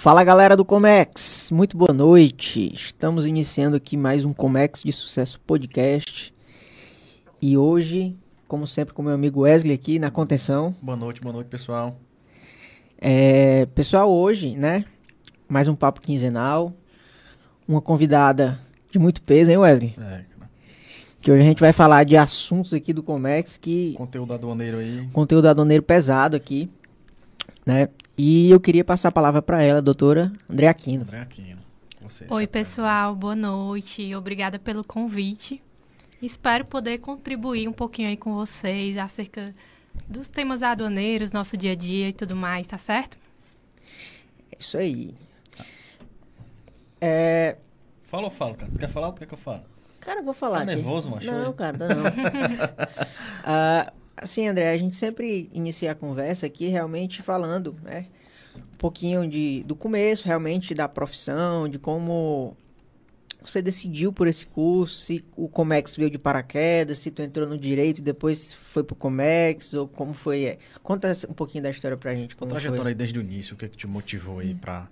Fala galera do Comex, muito boa noite. Estamos iniciando aqui mais um Comex de Sucesso Podcast. E hoje, como sempre, com meu amigo Wesley aqui na contenção. Boa noite, boa noite, pessoal. É, pessoal, hoje, né? Mais um papo quinzenal. Uma convidada de muito peso, hein, Wesley? É, Que hoje a gente vai falar de assuntos aqui do Comex que conteúdo aduaneiro aí. conteúdo aduaneiro pesado aqui, né? E eu queria passar a palavra para ela, doutora André Aquino. André Aquino. Você, Oi, pessoal, boa noite. Obrigada pelo convite. Espero poder contribuir um pouquinho aí com vocês acerca dos temas aduaneiros, nosso dia a dia e tudo mais, tá certo? É isso aí. É, Fala ou falo, cara? Tu quer falar ou tu quer que eu fale? Cara, eu vou falar Tá aqui. nervoso, macho? Não, cara, tá não. Ah, assim, André, a gente sempre inicia a conversa aqui realmente falando, né? Um pouquinho de, do começo, realmente, da profissão, de como você decidiu por esse curso, se o Comex veio de paraquedas, se tu entrou no direito e depois foi pro Comex, ou como foi. é. Conta um pouquinho da história pra gente. A Como trajetória foi. aí desde o início, o que, é que te motivou aí pra,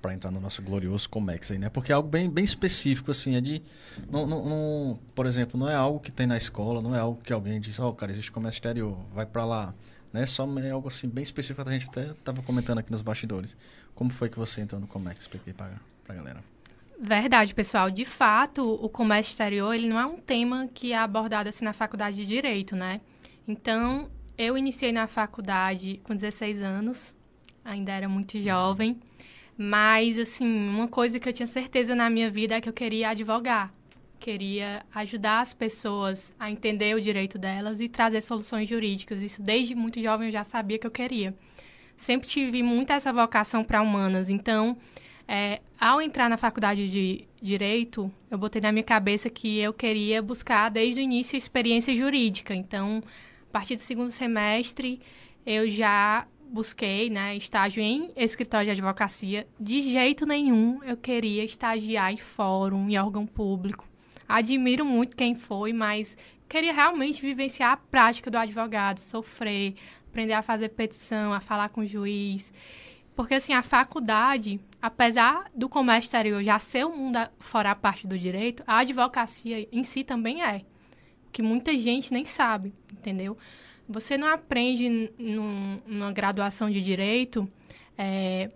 pra entrar no nosso glorioso Comex aí, né? Porque é algo bem, bem específico, assim, é de... Não, não, não- por exemplo, não é algo que tem na escola, não é algo que alguém diz, ó, cara, existe comércio exterior, vai pra lá. Né? Só é algo assim bem específico que a gente até tava comentando aqui nos bastidores. Como foi que você entrou no Comex? Expliquei pra, pra galera. Verdade, pessoal. De fato, o comércio exterior, ele não é um tema que é abordado assim na faculdade de Direito, né? Então, eu iniciei na faculdade com 16 anos, ainda era muito jovem, mas, assim, uma coisa que eu tinha certeza na minha vida é que eu queria advogar. Queria ajudar as pessoas a entender o direito delas e trazer soluções jurídicas. Isso desde muito jovem eu já sabia que eu queria. Sempre tive muito essa vocação para humanas, então é, ao entrar na faculdade de Direito, eu botei na minha cabeça que eu queria buscar desde o início experiência jurídica. Então, a partir do segundo semestre, eu já busquei né, estágio em escritório de advocacia. De jeito nenhum eu queria estagiar em fórum, em órgão público. Admiro muito quem foi, mas queria realmente vivenciar a prática do advogado, sofrer, aprender a fazer petição, a falar com o juiz. Porque, assim, a faculdade, apesar do comércio exterior já ser um mundo fora a parte do direito, a advocacia em si também é. Que muita gente nem sabe, entendeu? Você não aprende num- numa graduação de direito é,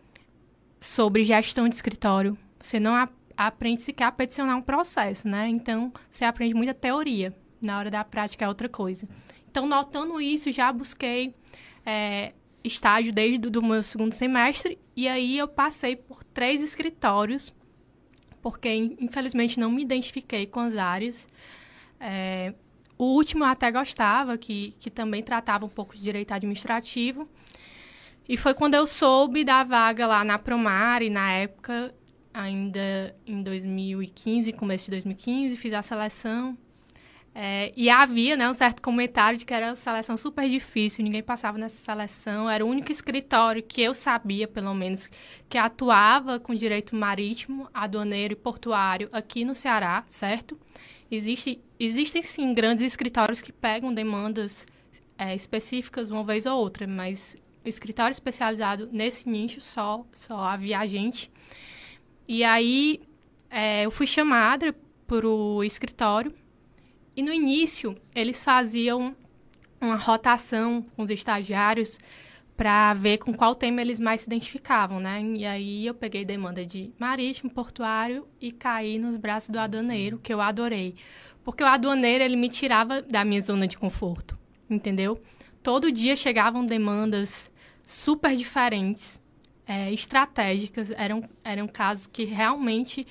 sobre gestão de escritório. Você não a- aprende sequer a peticionar um processo, né? Então, você aprende muita teoria. Na hora da prática é outra coisa. Então, notando isso, já busquei é, estágio desde o meu segundo semestre. E aí eu passei por três escritórios, porque in- infelizmente não me identifiquei com as áreas. É, o último eu até gostava, que, que também tratava um pouco de direito administrativo. E foi quando eu soube da vaga lá na Promare, na época, ainda em 2015, começo de 2015, fiz a seleção. É, e havia né, um certo comentário de que era uma seleção super difícil, ninguém passava nessa seleção. Era o único escritório que eu sabia, pelo menos, que atuava com direito marítimo, aduaneiro e portuário aqui no Ceará, certo? Existe, existem sim grandes escritórios que pegam demandas é, específicas uma vez ou outra, mas escritório especializado nesse nicho só, só havia a gente. E aí é, eu fui chamada para o escritório e no início, eles faziam uma rotação com os estagiários para ver com qual tema eles mais se identificavam, né? E aí eu peguei demanda de marítimo, portuário e caí nos braços do aduaneiro, que eu adorei. Porque o aduaneiro, ele me tirava da minha zona de conforto, entendeu? Todo dia chegavam demandas super diferentes, é, estratégicas, eram, eram casos que realmente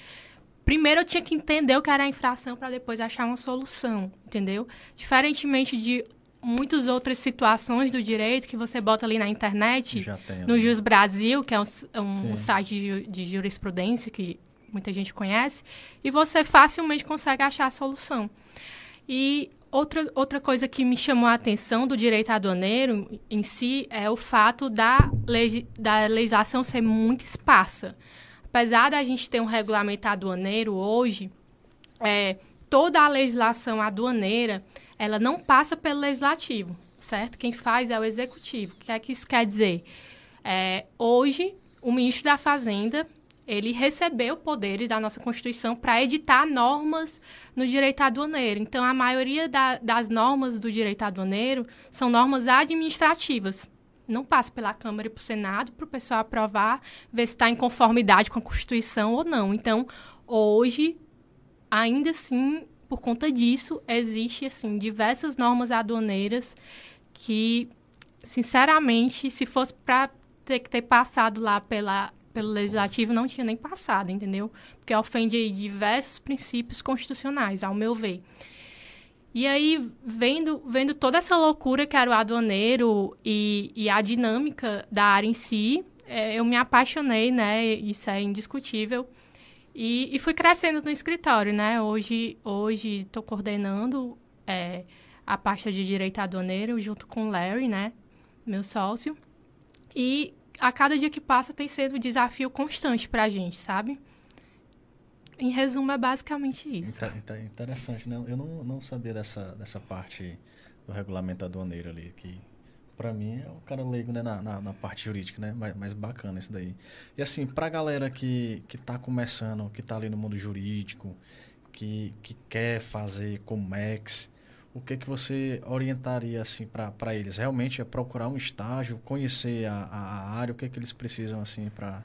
primeiro eu tinha que entender o que era a infração para depois achar uma solução, entendeu? Diferentemente de muitas outras situações do direito que você bota ali na internet, no né? Jus Brasil, que é um, um site de, de jurisprudência que muita gente conhece, e você facilmente consegue achar a solução. E outra, outra coisa que me chamou a atenção do direito aduaneiro em si é o fato da, legi- da legislação ser muito esparsa. Apesar da gente ter um regulamento aduaneiro hoje, é, toda a legislação aduaneira ela não passa pelo legislativo, certo? Quem faz é o executivo. O que é que isso quer dizer? É, hoje, o ministro da Fazenda ele recebeu poderes da nossa Constituição para editar normas no direito aduaneiro. Então, a maioria da, das normas do direito aduaneiro são normas administrativas. Não passa pela Câmara e para o Senado para o pessoal aprovar, ver se está em conformidade com a Constituição ou não. Então, hoje, ainda assim, por conta disso, existe assim diversas normas aduaneiras que, sinceramente, se fosse para ter que ter passado lá pela pelo legislativo não tinha nem passado, entendeu? Porque ofende diversos princípios constitucionais, ao meu ver. E aí, vendo, vendo toda essa loucura que era o aduaneiro e, e a dinâmica da área em si, é, eu me apaixonei, né? Isso é indiscutível. E, e fui crescendo no escritório, né? Hoje hoje estou coordenando é, a pasta de direito aduaneiro junto com o Larry, né? Meu sócio. E a cada dia que passa tem sido um desafio constante para a gente, sabe? Em resumo, é basicamente isso. interessante, né? Eu não, não sabia dessa, dessa parte do regulamento aduaneiro ali, que para mim é o cara leigo né, na, na, na, parte jurídica, né? Mais bacana isso daí. E assim, para a galera que, que tá começando, que está ali no mundo jurídico, que, que quer fazer Comex, o que que você orientaria assim para eles? Realmente é procurar um estágio, conhecer a, a área, o que que eles precisam assim para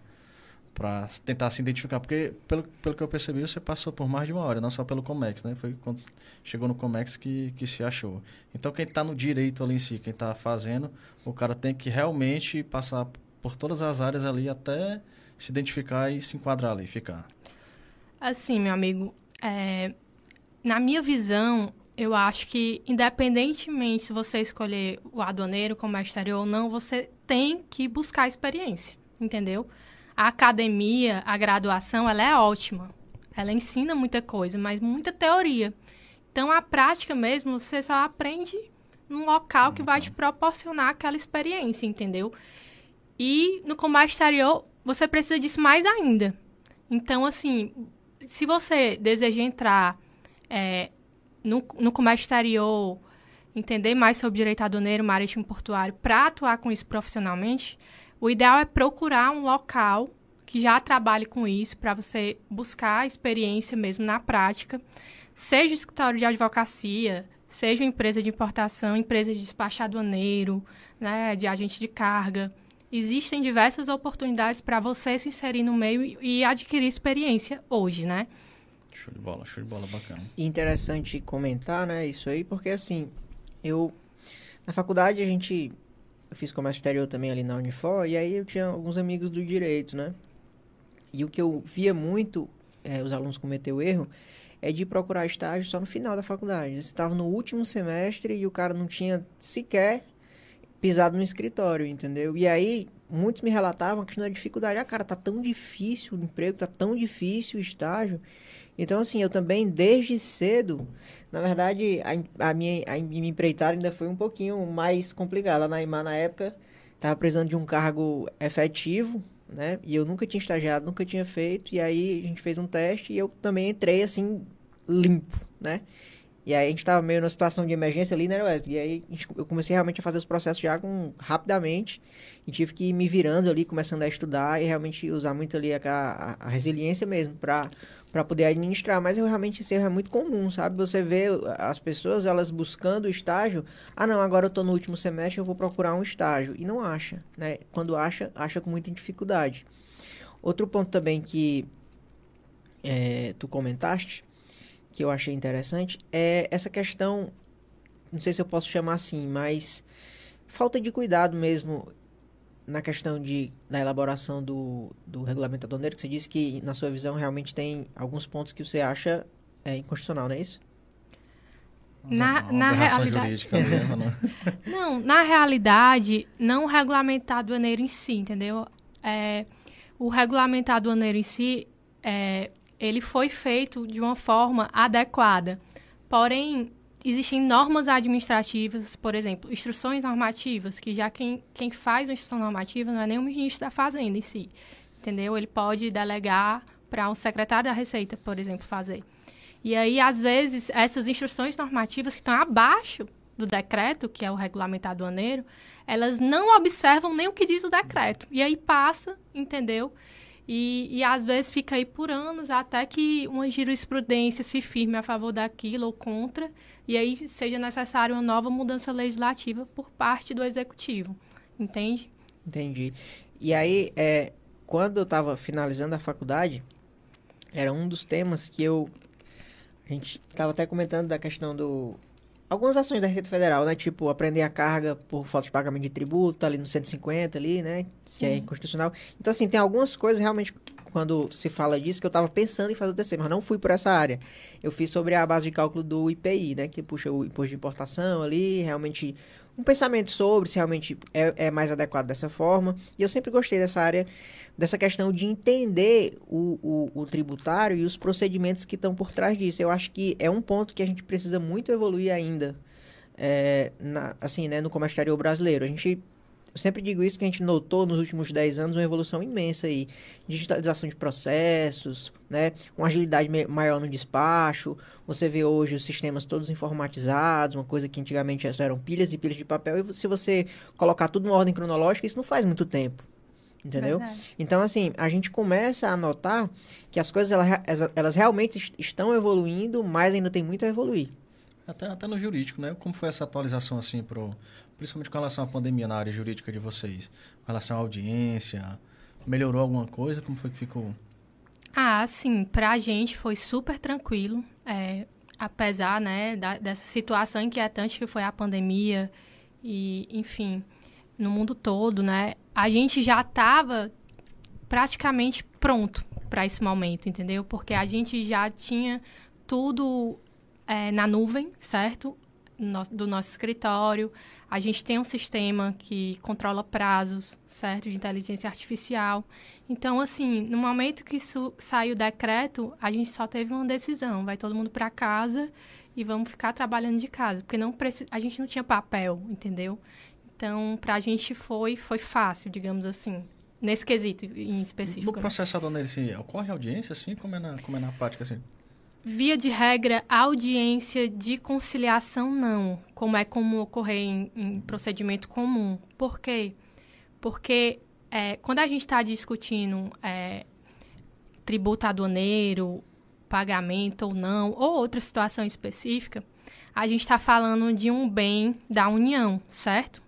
para tentar se identificar, porque pelo, pelo que eu percebi, você passou por mais de uma hora, não só pelo Comex, né? Foi quando chegou no Comex que, que se achou. Então, quem está no direito ali em si, quem está fazendo, o cara tem que realmente passar por todas as áreas ali até se identificar e se enquadrar ali, ficar. Assim, meu amigo, é, na minha visão, eu acho que, independentemente se você escolher o aduaneiro como exterior ou não, você tem que buscar experiência, entendeu? A academia, a graduação, ela é ótima. Ela ensina muita coisa, mas muita teoria. Então, a prática mesmo, você só aprende num local que vai te proporcionar aquela experiência, entendeu? E no comércio exterior, você precisa disso mais ainda. Então, assim, se você deseja entrar é, no, no comércio exterior, entender mais sobre direito aduaneiro, marítimo portuário, para atuar com isso profissionalmente, o ideal é procurar um local que já trabalhe com isso, para você buscar a experiência mesmo na prática, seja escritório de advocacia, seja empresa de importação, empresa de despacho aduaneiro, né, de agente de carga. Existem diversas oportunidades para você se inserir no meio e, adquirir experiência hoje, né? Show de bola, show de bola, bacana. Interessante comentar, né, isso aí, porque assim, eu na faculdade a gente eu fiz comércio exterior também ali na Unifor, e aí eu tinha alguns amigos do direito, né? E o que eu via muito é, os alunos cometer o erro é de procurar estágio só no final da faculdade. Você estava no último semestre e o cara não tinha sequer pisado no escritório, entendeu? E aí muitos me relatavam a questão da dificuldade. Ah, cara, tá tão difícil o emprego, tá tão difícil o estágio. Então, assim, eu também, desde cedo, na verdade, a, a, minha, a empreitada ainda foi um pouquinho mais complicada. Na IMA, na época, estava precisando de um cargo efetivo, né? E eu nunca tinha estagiado, nunca tinha feito. E aí, a gente fez um teste e eu também entrei, assim, limpo, né? E aí, a gente estava meio numa situação de emergência ali, né, Wesley? E aí, gente, eu comecei realmente a fazer os processos já com, rapidamente. E tive que ir me virando ali, começando a estudar e realmente usar muito ali a, a, a resiliência mesmo para para poder administrar, mas eu realmente isso é muito comum, sabe? Você vê as pessoas elas buscando estágio, ah não, agora eu estou no último semestre, eu vou procurar um estágio e não acha, né? Quando acha, acha com muita dificuldade. Outro ponto também que é, tu comentaste, que eu achei interessante, é essa questão, não sei se eu posso chamar assim, mas falta de cuidado mesmo na questão de, da elaboração do, do regulamento aduaneiro, que você disse que, na sua visão, realmente tem alguns pontos que você acha é, inconstitucional, não é isso? Na, uma, na realidade. Mesmo, não? não, na realidade, não o regulamento aduaneiro em si, entendeu? É, o regulamento aduaneiro em si, é, ele foi feito de uma forma adequada. Porém, existem normas administrativas, por exemplo, instruções normativas, que já quem, quem faz uma instrução normativa não é nem o ministro da Fazenda em si, entendeu? Ele pode delegar para um secretário da Receita, por exemplo, fazer. E aí, às vezes, essas instruções normativas que estão abaixo do decreto, que é o regulamento aduaneiro, elas não observam nem o que diz o decreto. E aí passa, entendeu? E, e às vezes fica aí por anos até que uma jurisprudência se firme a favor daquilo ou contra, e aí seja necessária uma nova mudança legislativa por parte do executivo. Entende? Entendi. E aí, é, quando eu estava finalizando a faculdade, era um dos temas que eu. A gente estava até comentando da questão do. Algumas ações da Receita Federal, né? Tipo, aprender a carga por falta de pagamento de tributo, ali no 150 ali, né? Sim. Que é inconstitucional. Então, assim, tem algumas coisas realmente, quando se fala disso, que eu estava pensando em fazer o TC, mas não fui por essa área. Eu fiz sobre a base de cálculo do IPI, né? Que puxa o imposto de importação ali, realmente um pensamento sobre se realmente é, é, mais adequado dessa forma. E eu sempre gostei dessa área, dessa questão de entender o, o, o tributário e os procedimentos que estão por trás disso. Eu acho que é um ponto que a gente precisa muito evoluir ainda, é, na, assim, né, no comércio exterior brasileiro. A gente eu sempre digo isso que a gente notou nos últimos 10 anos uma evolução imensa aí. Digitalização de processos, né? Uma agilidade maior no despacho. Você vê hoje os sistemas todos informatizados, uma coisa que antigamente eram pilhas e pilhas de papel. E se você colocar tudo em ordem cronológica, isso não faz muito tempo. Entendeu? Verdade. Então, assim, a gente começa a notar que as coisas elas, elas realmente estão evoluindo, mas ainda tem muito a evoluir. Até, até no jurídico, né? Como foi essa atualização, assim, pro, principalmente com relação à pandemia na área jurídica de vocês? Com relação à audiência, melhorou alguma coisa? Como foi que ficou? Ah, sim, para a gente foi super tranquilo, é, apesar, né, da, dessa situação inquietante que foi a pandemia e, enfim, no mundo todo, né, a gente já estava praticamente pronto para esse momento, entendeu? Porque a gente já tinha tudo é, na nuvem, certo? No, do nosso escritório. A gente tem um sistema que controla prazos, certo? De inteligência artificial. Então, assim, no momento que isso saiu o decreto, a gente só teve uma decisão. Vai todo mundo para casa e vamos ficar trabalhando de casa. Porque não a gente não tinha papel, entendeu? Então, para a gente foi, foi fácil, digamos assim. Nesse quesito em específico. No né? processo aduaneiro, assim, ocorre audiência, assim? Como é na, como é na prática, assim? Via de regra, audiência de conciliação não, como é comum ocorrer em, em procedimento comum. Por quê? Porque é, quando a gente está discutindo é, tributo aduaneiro, pagamento ou não, ou outra situação específica, a gente está falando de um bem da União, certo?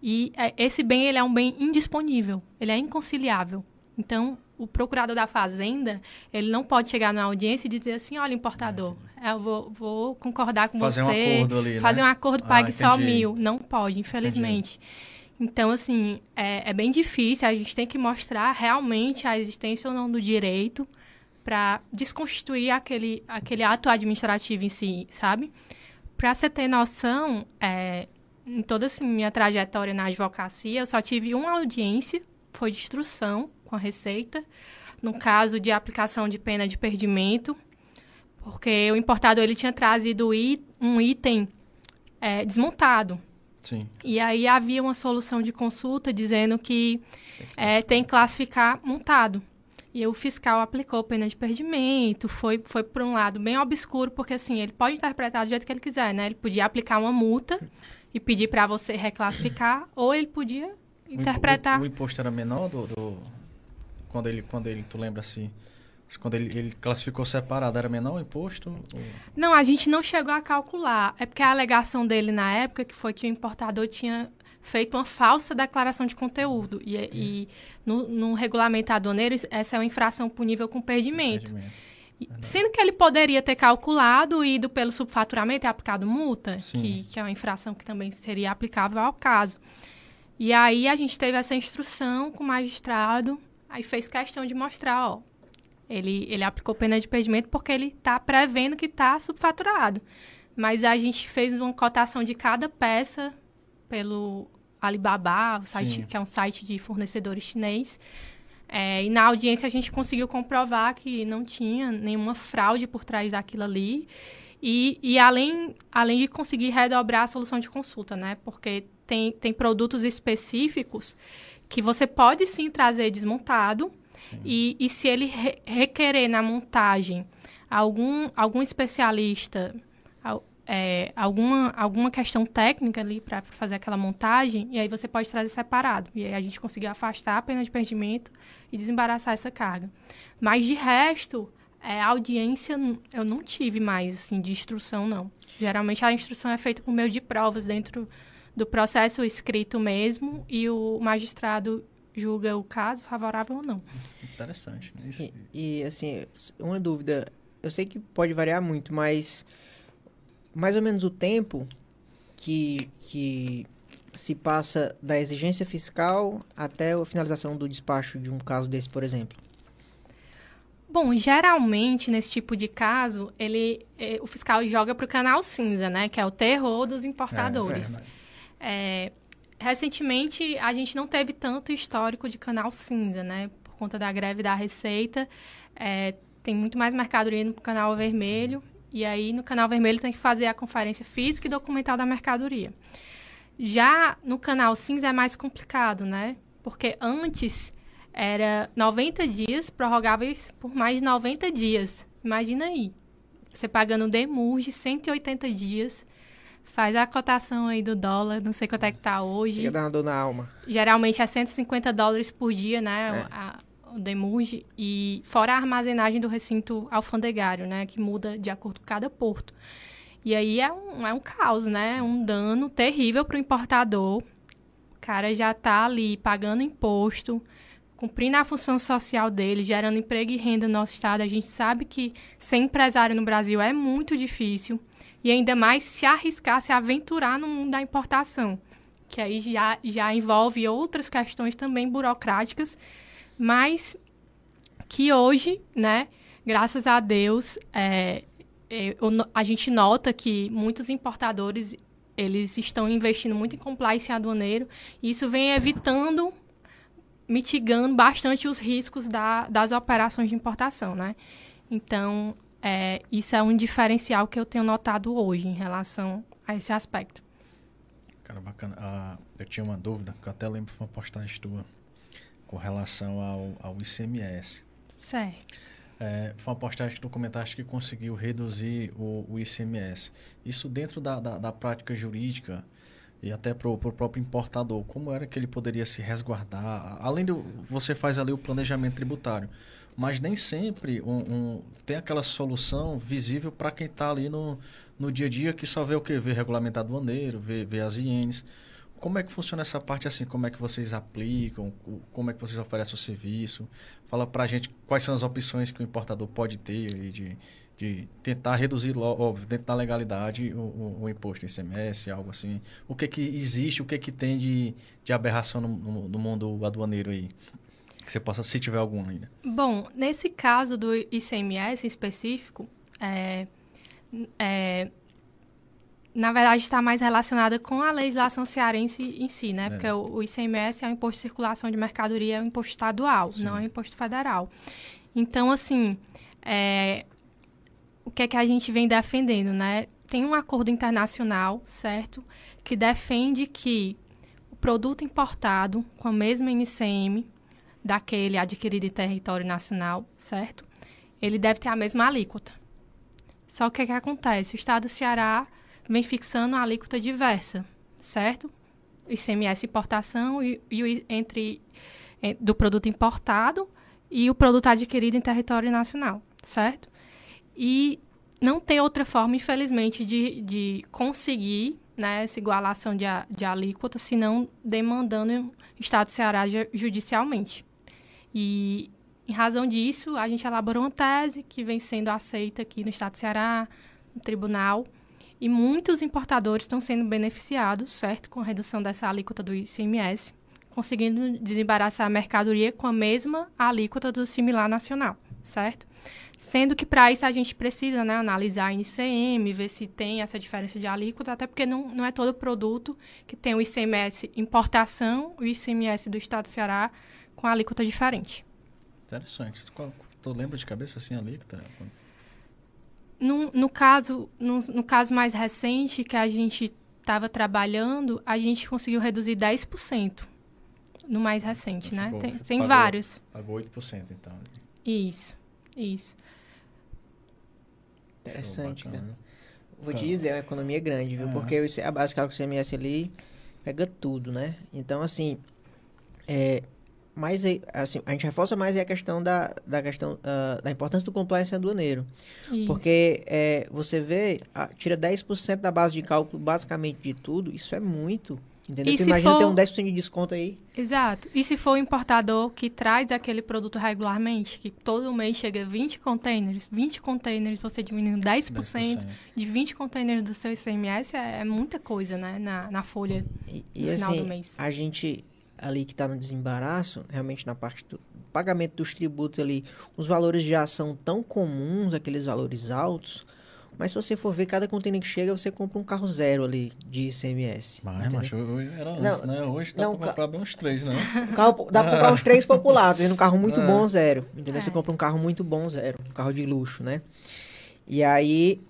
E é, esse bem ele é um bem indisponível, ele é inconciliável. Então, o procurador da fazenda, ele não pode chegar na audiência e dizer assim, olha, importador, é. eu vou, vou concordar com fazer você. Fazer um acordo ali, Fazer né? um acordo, pague ah, só mil. Não pode, infelizmente. Entendi. Então, assim, é, é, bem difícil. A gente tem que mostrar realmente a existência ou não do direito para desconstituir aquele, aquele ato administrativo em si, sabe? Para você ter noção, é, em toda assim, minha trajetória na advocacia, eu só tive uma audiência, foi de instrução, com a Receita, no caso de aplicação de pena de perdimento, porque o importador ele tinha trazido um item é, desmontado. Sim. E aí havia uma solução de consulta dizendo que é, tem que classificar montado. E o fiscal aplicou pena de perdimento, foi, foi por um lado bem obscuro, porque assim, ele pode interpretar do jeito que ele quiser, né? Ele podia aplicar uma multa e pedir para você reclassificar, ou ele podia interpretar... O, imposto era menor do, do quando ele, quando ele, tu lembra assim, quando ele, ele classificou separado, era menor o imposto? Ou... Não, a gente não chegou a calcular. É porque a alegação dele na época que foi que o importador tinha feito uma falsa declaração de conteúdo. E, hum. e no, no, regulamento aduaneiro, essa é uma infração punível com perdimento. perdimento. Sendo que ele poderia ter calculado e ido pelo subfaturamento e aplicado multa, que, que é uma infração que também seria aplicável ao caso. E aí a gente teve essa instrução com o magistrado Aí fez questão de mostrar, ó, ele, ele aplicou pena de impedimento porque ele está prevendo que está subfaturado. Mas a gente fez uma cotação de cada peça pelo Alibaba, site, que é um site de fornecedores chinês. É, e na audiência a gente conseguiu comprovar que não tinha nenhuma fraude por trás daquilo ali. E, e além, além de conseguir redobrar a solução de consulta, né? Porque tem, tem produtos específicos que você pode sim trazer desmontado. E, e se ele re requerer na montagem algum, algum especialista é, alguma, alguma questão técnica ali para fazer aquela montagem, e aí você pode trazer separado. E aí a gente conseguiu afastar a pena de perdimento e desembaraçar essa carga. Mas de resto, é, audiência eu não tive mais, assim, de instrução, não. Geralmente a instrução é feita por meio de provas dentro do processo escrito mesmo e o magistrado julga o caso favorável ou não. Interessante. Né? Isso... E, e, assim, uma dúvida, eu sei que pode variar muito, mas mais ou menos o tempo que, que se passa da exigência fiscal até a finalização do despacho de um caso desse, por exemplo? Bom, geralmente nesse tipo de caso, ele, eh, o fiscal joga para o canal cinza, né? Que é o terror dos importadores. É, é, recentemente, a gente não teve tanto histórico de canal cinza, né? Por conta da greve da Receita, é, tem muito mais mercadoria no canal vermelho e aí, no canal vermelho, tem que fazer a conferência física e documental da mercadoria. Já no canal cinza é mais complicado, né? Porque antes era 90 dias, prorrogáveis por mais 90 dias. Imagina aí. Você pagando demurge 180 dias, faz a cotação aí do dólar, não sei quanto é que tá hoje. Fica dando dor na alma. Geralmente é 150 dólares por dia, né? É. A, o demurge, e fora a armazenagem do recinto alfandegário, né, que muda de acordo com cada porto. E aí é um, é um caos, né? Um dano terrível para o importador. O cara já está ali pagando imposto, cumprindo a função social dele, gerando emprego e renda no nosso estado. A gente sabe que ser empresário no Brasil é muito difícil. E ainda mais se arriscar, se aventurar no mundo da importação. Que aí já, já envolve outras questões também burocráticas mas que hoje, né, graças a Deus, é, é, a gente nota que muitos importadores eles estão investindo muito em compliance aduaneiro e isso vem evitando, mitigando bastante os riscos da, das operações de importação, né? Então, é, isso é um diferencial que eu tenho notado hoje em relação a esse aspecto. Cara, bacana. Ah, eu tinha uma dúvida, que eu até lembro foi uma postagem tua com relação ao, ao ICMS. Certo. É, foi uma postagem que tu comentaste que conseguiu reduzir o, o ICMS. Isso dentro da, da, da prática jurídica e até para o próprio importador, como era que ele poderia se resguardar? Além de você faz ali o planejamento tributário, mas nem sempre um, um tem aquela solução visível para quem está ali no, no dia a dia que só vê o que? Vê regulamento aduaneiro, vê, vê as ienes. Como é que funciona essa parte assim? Como é que vocês aplicam? Como é que vocês oferecem o serviço? Fala para a gente quais são as opções que o importador pode ter de, de tentar reduzir, óbvio, dentro da legalidade, o, o, o imposto em ICMS, algo assim. O que que existe, o que que tem de, de aberração no, no, no mundo aduaneiro aí? Que você possa, se tiver algum ainda. Bom, nesse caso do ICMS em específico, é, é, na verdade, está mais relacionada com a legislação cearense em si, né? É. Porque o, o, ICMS é o imposto de circulação de mercadoria, é um imposto estadual, Sim. não é um imposto federal. Então, assim, é, o que é que a gente vem defendendo, né? Tem um acordo internacional, certo? Que defende que o produto importado com a mesma NCM daquele adquirido em território nacional, certo? Ele deve ter a mesma alíquota. Só que o que, acontece? O Estado do Ceará vem fixando a alíquota diversa, certo? ICMS importação e, e entre do produto importado e o produto adquirido em território nacional, certo? E não tem outra forma, infelizmente, de, de conseguir né, essa igualação de, de alíquota, senão demandando o Estado do Ceará judicialmente. E, em razão disso, a gente elaborou uma tese que vem sendo aceita aqui no Estado do Ceará, no tribunal, e muitos importadores estão sendo beneficiados, certo, com a redução dessa alíquota do ICMS, conseguindo desembaraçar a mercadoria com a mesma alíquota do similar nacional, certo? Sendo que para isso a gente precisa né, analisar a NCM, ver se tem essa diferença de alíquota, até porque não, não é todo produto que tem o ICMS importação, o ICMS do Estado do Ceará com a alíquota diferente. Interessante. Tu lembra de cabeça assim a alíquota? No, no, caso, no, no caso mais recente que a gente estava trabalhando, a gente conseguiu reduzir 10%. No mais recente, né? Tem, tem pagou, vários. Pagou 8%, então. Isso, isso. Interessante, cara. vou te dizer, é uma economia grande, viu? É. Porque a base cálculo CMS ali pega tudo, né? Então, assim, é, mais aí, assim, a gente reforça mais a questão da, da questão ah, da importância do compliance aduaneiro. Isso. Porque é, você vê, ah, tira 10% da base de cálculo basicamente de tudo, isso é muito. Entendeu? E Tu se imagina for- ter um 10% de desconto aí. Exato. E se for o importador que traz aquele produto regularmente, que todo mês chega 20 containers, 20 containers, você diminuindo 10%, de 20 containers do seu ICMS, é, é muita coisa, né? Na, na folha. E, No e, final assim, do mês. a gente ali que está no desembaraço, realmente na parte do pagamento dos tributos ali, os valores já são tão comuns, aqueles valores altos, mas se você for ver, cada container que chega, você compra um carro zero ali de ICMS. Mas, macho, hoje era Não, antes, né? Hoje dá não, pra comprar bem uns três, né? Carro, dá pra comprar uns três populares, um carro muito É. bom zero, entendeu? Você É. compra um carro muito bom zero, um carro de luxo, né? E aí,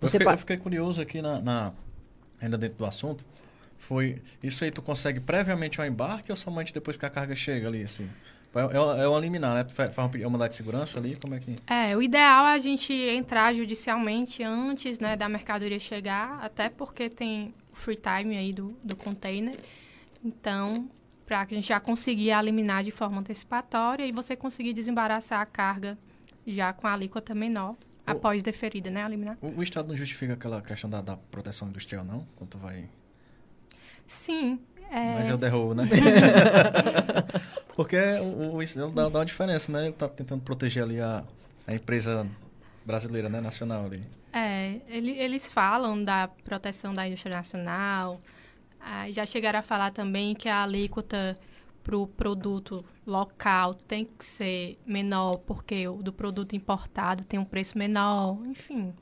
Eu você... fiquei, pa- eu fiquei curioso aqui na, na- ainda dentro do assunto. Foi isso aí tu consegue previamente ao embarque ou somente depois que a carga chega ali assim? É, é, é o eliminar, né? Tu fa- faz é uma mandado de segurança ali, como é que É, o ideal é a gente entrar judicialmente antes né, da mercadoria chegar, até porque tem free time aí do, do container. Então, para que a gente já conseguir eliminar de forma antecipatória e você conseguir desembaraçar a carga já com a alíquota menor, após deferida, né? Eliminar. o, o estado não justifica aquela questão da, da proteção industrial não? Quando tu vai Sim. é, Mas eu derrubo, né? Porque o, o, isso dá, dá uma diferença, né? Ele tá tentando proteger ali a, a empresa brasileira, né? Nacional ali. É, ele- eles falam da proteção da indústria nacional, ah, já chegaram a falar também que a alíquota para o produto local tem que ser menor, porque o do produto importado tem um preço menor, enfim,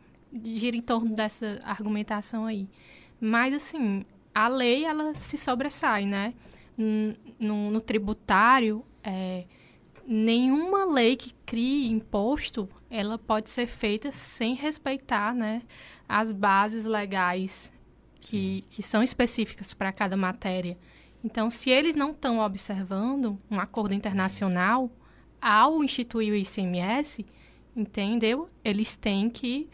gira em torno dessa argumentação aí. Mas, assim, a lei, ela se sobressai, né? No, no tributário, é, nenhuma lei que crie imposto, ela pode ser feita sem respeitar, né, as bases legais que, que são específicas para cada matéria. Então, se eles não estão observando um acordo internacional, ao instituir o ICMS, entendeu? Eles têm que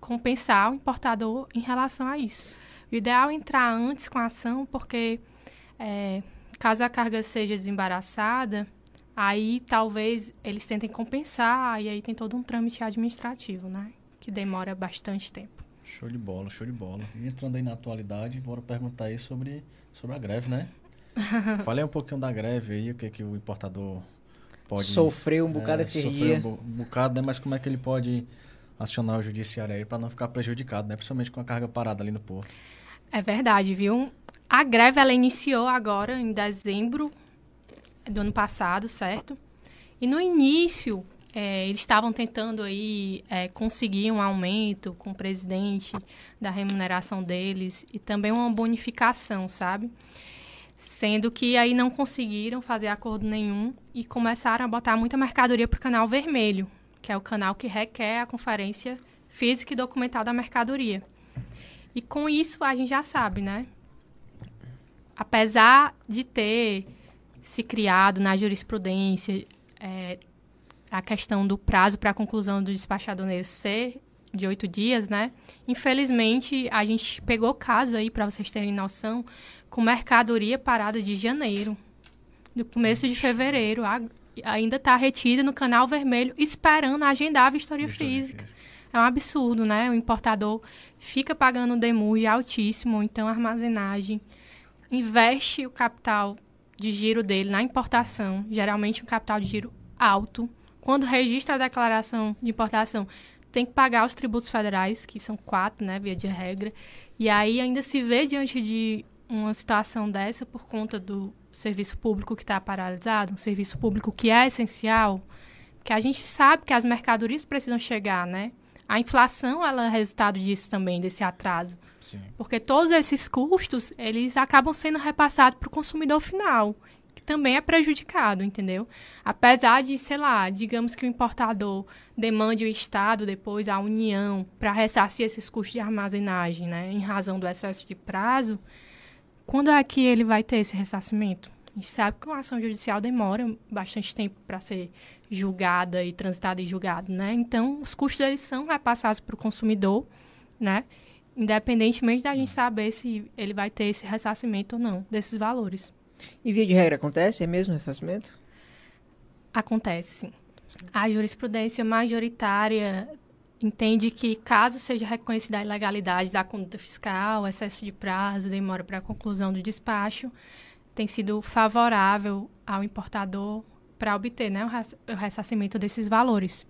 compensar o importador em relação a isso. O ideal é entrar antes com a ação, porque é, caso a carga seja desembaraçada, aí talvez eles tentem compensar, e aí tem todo um trâmite administrativo, né? Que demora bastante tempo. Show de bola, show de bola. E entrando aí na atualidade, bora perguntar aí sobre, sobre a greve, né? Falei um pouquinho da greve aí, o que, que o importador pode... Sofreu um bocado é, esse sofreu dia. Um bo- um bocado, né? Mas como é que ele pode acionar o judiciário aí para não ficar prejudicado, né? Principalmente com a carga parada ali no porto. É verdade, viu? A greve ela iniciou agora em dezembro do ano passado, certo? E no início é, eles estavam tentando aí é, conseguir um aumento com o presidente da remuneração deles e também uma bonificação, sabe? Sendo que aí não conseguiram fazer acordo nenhum e começaram a botar muita mercadoria para o canal vermelho, que é o canal que requer a conferência física e documental da mercadoria. E com isso a gente já sabe, né? Apesar de ter se criado na jurisprudência é, a questão do prazo para a conclusão do despacho aduaneiro ser de oito dias, né? Infelizmente, a gente pegou caso aí, para vocês terem noção, com mercadoria parada de janeiro, do começo de fevereiro, a- ainda está retida no canal vermelho, esperando agendar a vistoria física. É um absurdo, né? O importador fica pagando um demurge altíssimo, então armazenagem, investe o capital de giro dele na importação, geralmente um capital de giro alto. Quando registra a declaração de importação, tem que pagar os tributos federais, que são quatro, né, via de regra. E aí ainda se vê diante de uma situação dessa por conta do serviço público que está paralisado, um serviço público que é essencial, que a gente sabe que as mercadorias precisam chegar, né? A inflação ela é resultado disso também, desse atraso. Sim. Porque todos esses custos, eles acabam sendo repassados para o consumidor final, que também é prejudicado, entendeu? Apesar de, sei lá, digamos que o importador demande o Estado, depois a União, para ressarcir esses custos de armazenagem, né? Em razão do excesso de prazo, quando é que ele vai ter esse ressarcimento? A gente sabe que uma ação judicial demora bastante tempo para ser julgada e transitada e julgada, né? Então, os custos eles são repassados para o consumidor né? Independentemente da gente saber se ele vai ter esse ressarcimento ou não desses valores. E via de regra acontece? É mesmo ressarcimento? Acontece, sim. A jurisprudência majoritária entende que, caso seja reconhecida a ilegalidade da conduta fiscal, excesso de prazo, demora para a conclusão do despacho, tem sido favorável ao importador para obter né, o ressarcimento desses valores.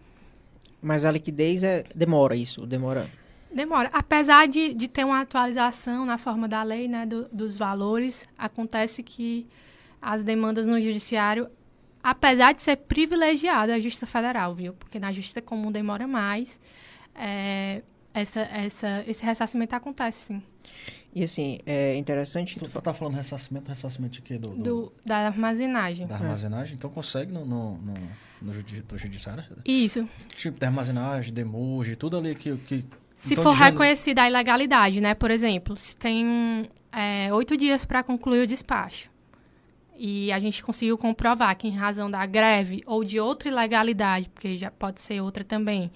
Mas a liquidez é, demora isso, demora. Demora. Apesar de, de ter uma atualização na forma da lei né, do, dos valores, acontece que as demandas no judiciário, apesar de ser privilegiada a Justiça Federal, viu? Porque na Justiça Comum demora mais, é, essa, essa, esse ressarcimento acontece, sim. E assim, é interessante. Tu tá falando ressarcimento, ressarcimento de quê? Do, do... do da armazenagem. Da armazenagem? É. Então consegue no, no, no, no judi judiciário? Isso. Tipo de armazenagem, demurge, tudo ali que. que se for reconhecida a ilegalidade, né? Por exemplo, se tem é, oito dias para concluir o despacho e a gente conseguiu comprovar que, em razão da greve ou de outra ilegalidade, porque já pode ser outra também,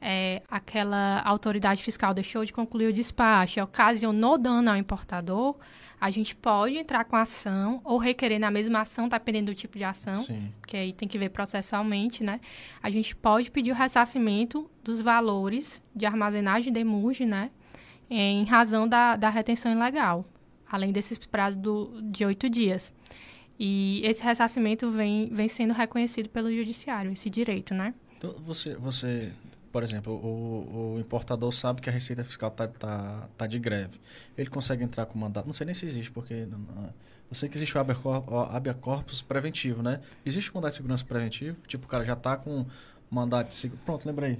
é, aquela autoridade fiscal deixou de concluir o despacho e ocasionou dano ao importador, a gente pode entrar com ação ou requerer na mesma ação, tá dependendo do tipo de ação, Sim. que aí tem que ver processualmente, né? A gente pode pedir o ressarcimento dos valores de armazenagem de MUG, né? Em razão da, da retenção ilegal, além desses prazos do, de oito dias. E esse ressarcimento vem, vem sendo reconhecido pelo judiciário, esse direito, né? Então, você, você por exemplo, o, o importador sabe que a Receita Fiscal está tá, tá de greve. Ele consegue entrar com mandato. Não sei nem se existe, porque. Eu sei que existe o habeas corpus preventivo, né? Existe o mandato de segurança preventivo? Tipo, o cara já está com mandato de segurança. Pronto, lembrei.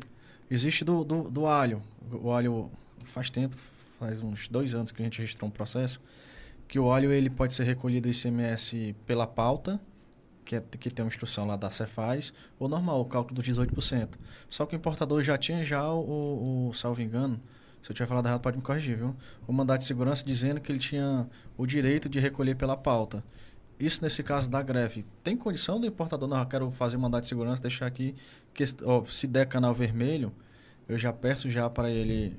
Existe do, do, do alho. O alho faz tempo, faz uns dois anos que a gente registrou um processo, que o óleo ele pode ser recolhido ICMS pela pauta que, é, que tem uma instrução lá da Cefaz, ou normal, o cálculo dos 18%. Só que o importador já tinha já o, o salvo engano, se eu tiver falado errado, pode me corrigir, viu? O mandato de segurança dizendo que ele tinha o direito de recolher pela pauta. Isso nesse caso da greve. Tem condição do importador, não, eu quero fazer o mandato de segurança, deixar aqui, que ó, se der canal vermelho, eu já peço já para ele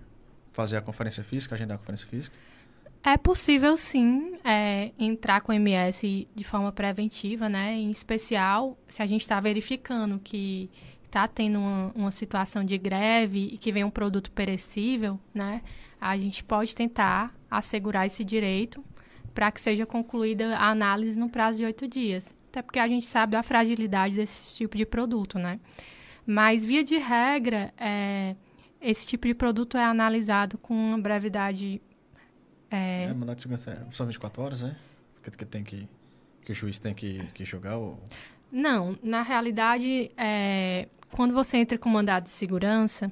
fazer a conferência física, agendar a conferência física? É possível, sim, é, entrar com MS de forma preventiva, né? Em especial, se a gente está verificando que está tendo uma, uma, situação de greve e que vem um produto perecível, né? A gente pode tentar assegurar esse direito para que seja concluída a análise no prazo de oito dias. Até porque a gente sabe da fragilidade desse tipo de produto, né? Mas, via de regra, é, esse tipo de produto é analisado com uma brevidade é, é mandato de segurança é só 24 horas, né? Que, que tem que. Que o juiz tem que, que julgar ou... Não, na realidade, é, quando você entra com mandado de segurança,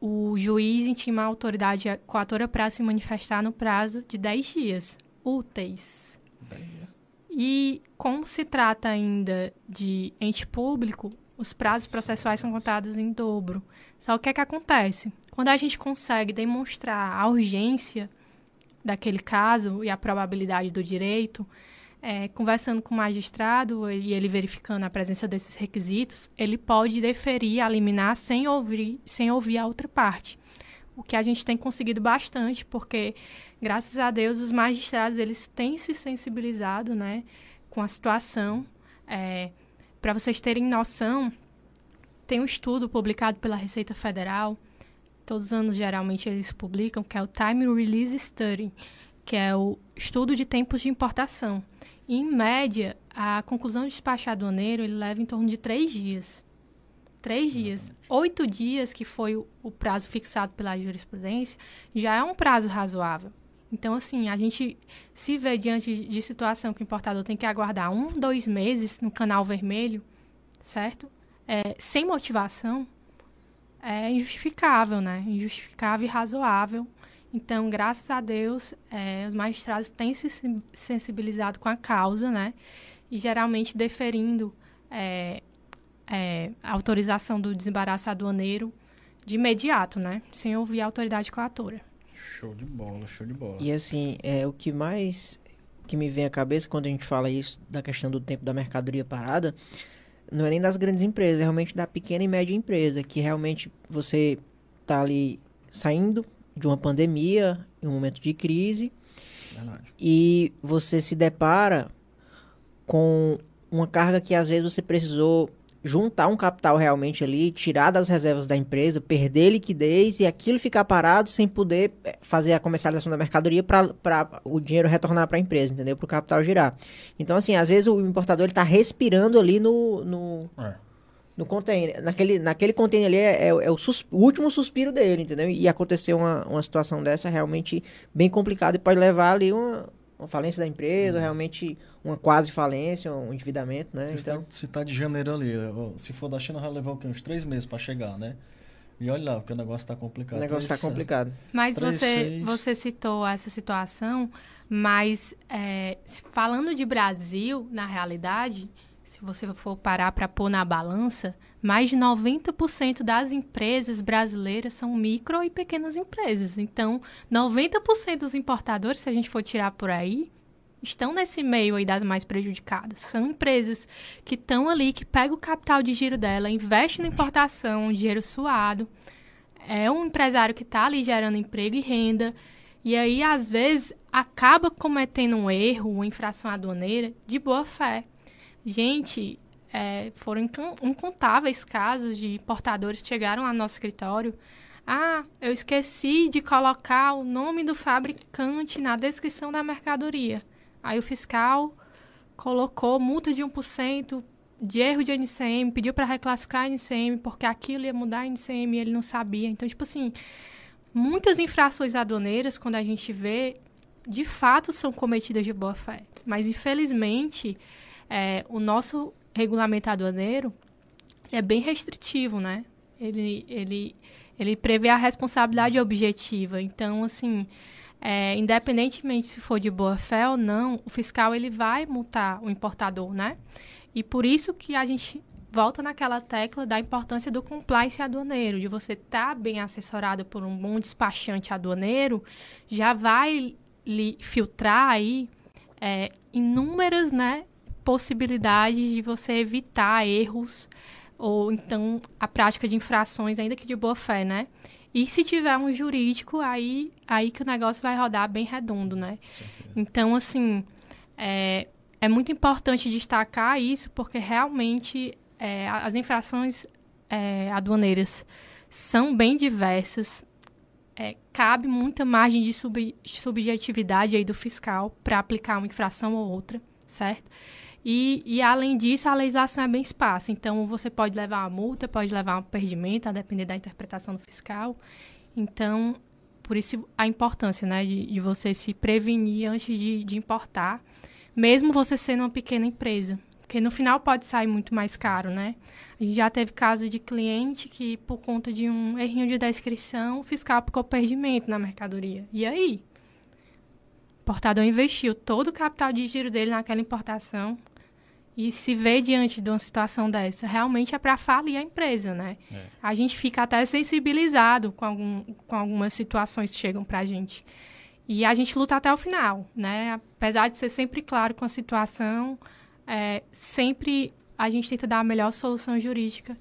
o juiz intima a autoridade coatora para se manifestar no prazo de 10 dias úteis. 10 dias. E como se trata ainda de ente público, os prazos processuais são contados em dobro. Só o que é que acontece? Quando a gente consegue demonstrar a urgência daquele caso e a probabilidade do direito, é, conversando com o magistrado e ele verificando a presença desses requisitos, ele pode deferir a liminar sem ouvir, sem ouvir a outra parte. O que a gente tem conseguido bastante, porque, graças a Deus, os magistrados eles têm se sensibilizado né, com a situação. É, Para vocês terem noção, tem um estudo publicado pela Receita Federal todos os anos geralmente eles publicam, que é o Time Release Study, que é o estudo de tempos de importação. E, em média, a conclusão de despacho aduaneiro ele leva em torno de três dias. Três dias. Oito dias, que foi o, o prazo fixado pela jurisprudência, já é um prazo razoável. Então, assim, a gente se vê diante de situação que o importador tem que aguardar um, dois meses no canal vermelho, certo? É, sem motivação, é injustificável, né? Injustificável e razoável. Então, graças a Deus, é, os magistrados têm se sensibilizado com a causa, né? E geralmente deferindo é, é, a autorização do desembaraço aduaneiro de imediato, né? Sem ouvir a autoridade coatora. Show de bola, show de bola. E assim, é, o que mais que me vem à cabeça quando a gente fala isso da questão do tempo da mercadoria parada não é nem das grandes empresas, é realmente da pequena e média empresa, que realmente você tá ali saindo de uma pandemia, em um momento de crise, Verdade. e você se depara com uma carga que às vezes você precisou juntar um capital realmente ali, tirar das reservas da empresa, perder liquidez e aquilo ficar parado sem poder eh, fazer a comercialização da mercadoria para o dinheiro retornar para a empresa, entendeu? Para o capital girar. Então, assim, às vezes o importador está respirando ali no, no, é. no container. Naquele, naquele container ali é, é, é o, sus, o, último suspiro dele, entendeu? E aconteceu uma, uma situação dessa realmente bem complicada e pode levar ali uma, uma falência da empresa, uhum. realmente uma quase falência, um endividamento, né? então... Se tá de janeiro ali, se for da China, vai levar o quê? Uns três meses para chegar, né? E olha lá, porque o negócio está complicado. O negócio está complicado. Mas três, você, seis... você citou essa situação, mas é, falando de Brasil, na realidade, se você for parar para pôr na balança, mais de 90% das empresas brasileiras são micro e pequenas empresas. Então, 90% dos importadores, se a gente for tirar por aí, estão nesse meio aí das mais prejudicadas. São empresas que estão ali, que pegam o capital de giro dela, investem na importação, dinheiro suado. É um empresário que está ali gerando emprego e renda. E aí, às vezes, acaba cometendo um erro, uma infração aduaneira de boa fé. Gente, é, foram incontáveis casos de portadores que chegaram no nosso escritório. Ah, eu esqueci de colocar o nome do fabricante na descrição da mercadoria. Aí o fiscal colocou multa de 1% de erro de NCM, pediu para reclassificar a NCM, porque aquilo ia mudar a NCM e ele não sabia. Então, tipo assim, muitas infrações aduaneiras, quando a gente vê, de fato são cometidas de boa fé. Mas, infelizmente, é, o nosso regulamento aduaneiro é bem restritivo, né? Ele, ele, ele prevê a responsabilidade objetiva. Então, assim, é, independentemente se for de boa fé ou não, o fiscal ele vai multar o importador, né? E por isso que a gente volta naquela tecla da importância do compliance aduaneiro, de você estar tá bem assessorado por um bom despachante aduaneiro, já vai lhe filtrar aí é, inúmeras, né, possibilidade de você evitar erros ou então a prática de infrações, ainda que de boa fé, né? E se tiver um jurídico, aí, aí que o negócio vai rodar bem redondo, né? Então, assim, é, é muito importante destacar isso, porque realmente é, as infrações é, aduaneiras são bem diversas. É, cabe muita margem de sub, subjetividade aí do fiscal para aplicar uma infração ou outra, certo? E, e, além disso, a legislação é bem esparsa. Então, você pode levar uma multa, pode levar um perdimento, a depender da interpretação do fiscal. Então, por isso a importância né, de, de você se prevenir antes de, de, importar, mesmo você sendo uma pequena empresa. Porque no final pode sair muito mais caro, né? A gente já teve caso de cliente que, por conta de um errinho de descrição, o fiscal aplicou perdimento na mercadoria. E aí? O importador investiu todo o capital de giro dele naquela importação, e se vê diante de uma situação dessa, realmente é para falir a empresa, né? É. A gente fica até sensibilizado com, algum, com algumas situações que chegam para a gente. E a gente luta até o final, né? Apesar de ser sempre claro com a situação, é, sempre a gente tenta dar a melhor solução jurídica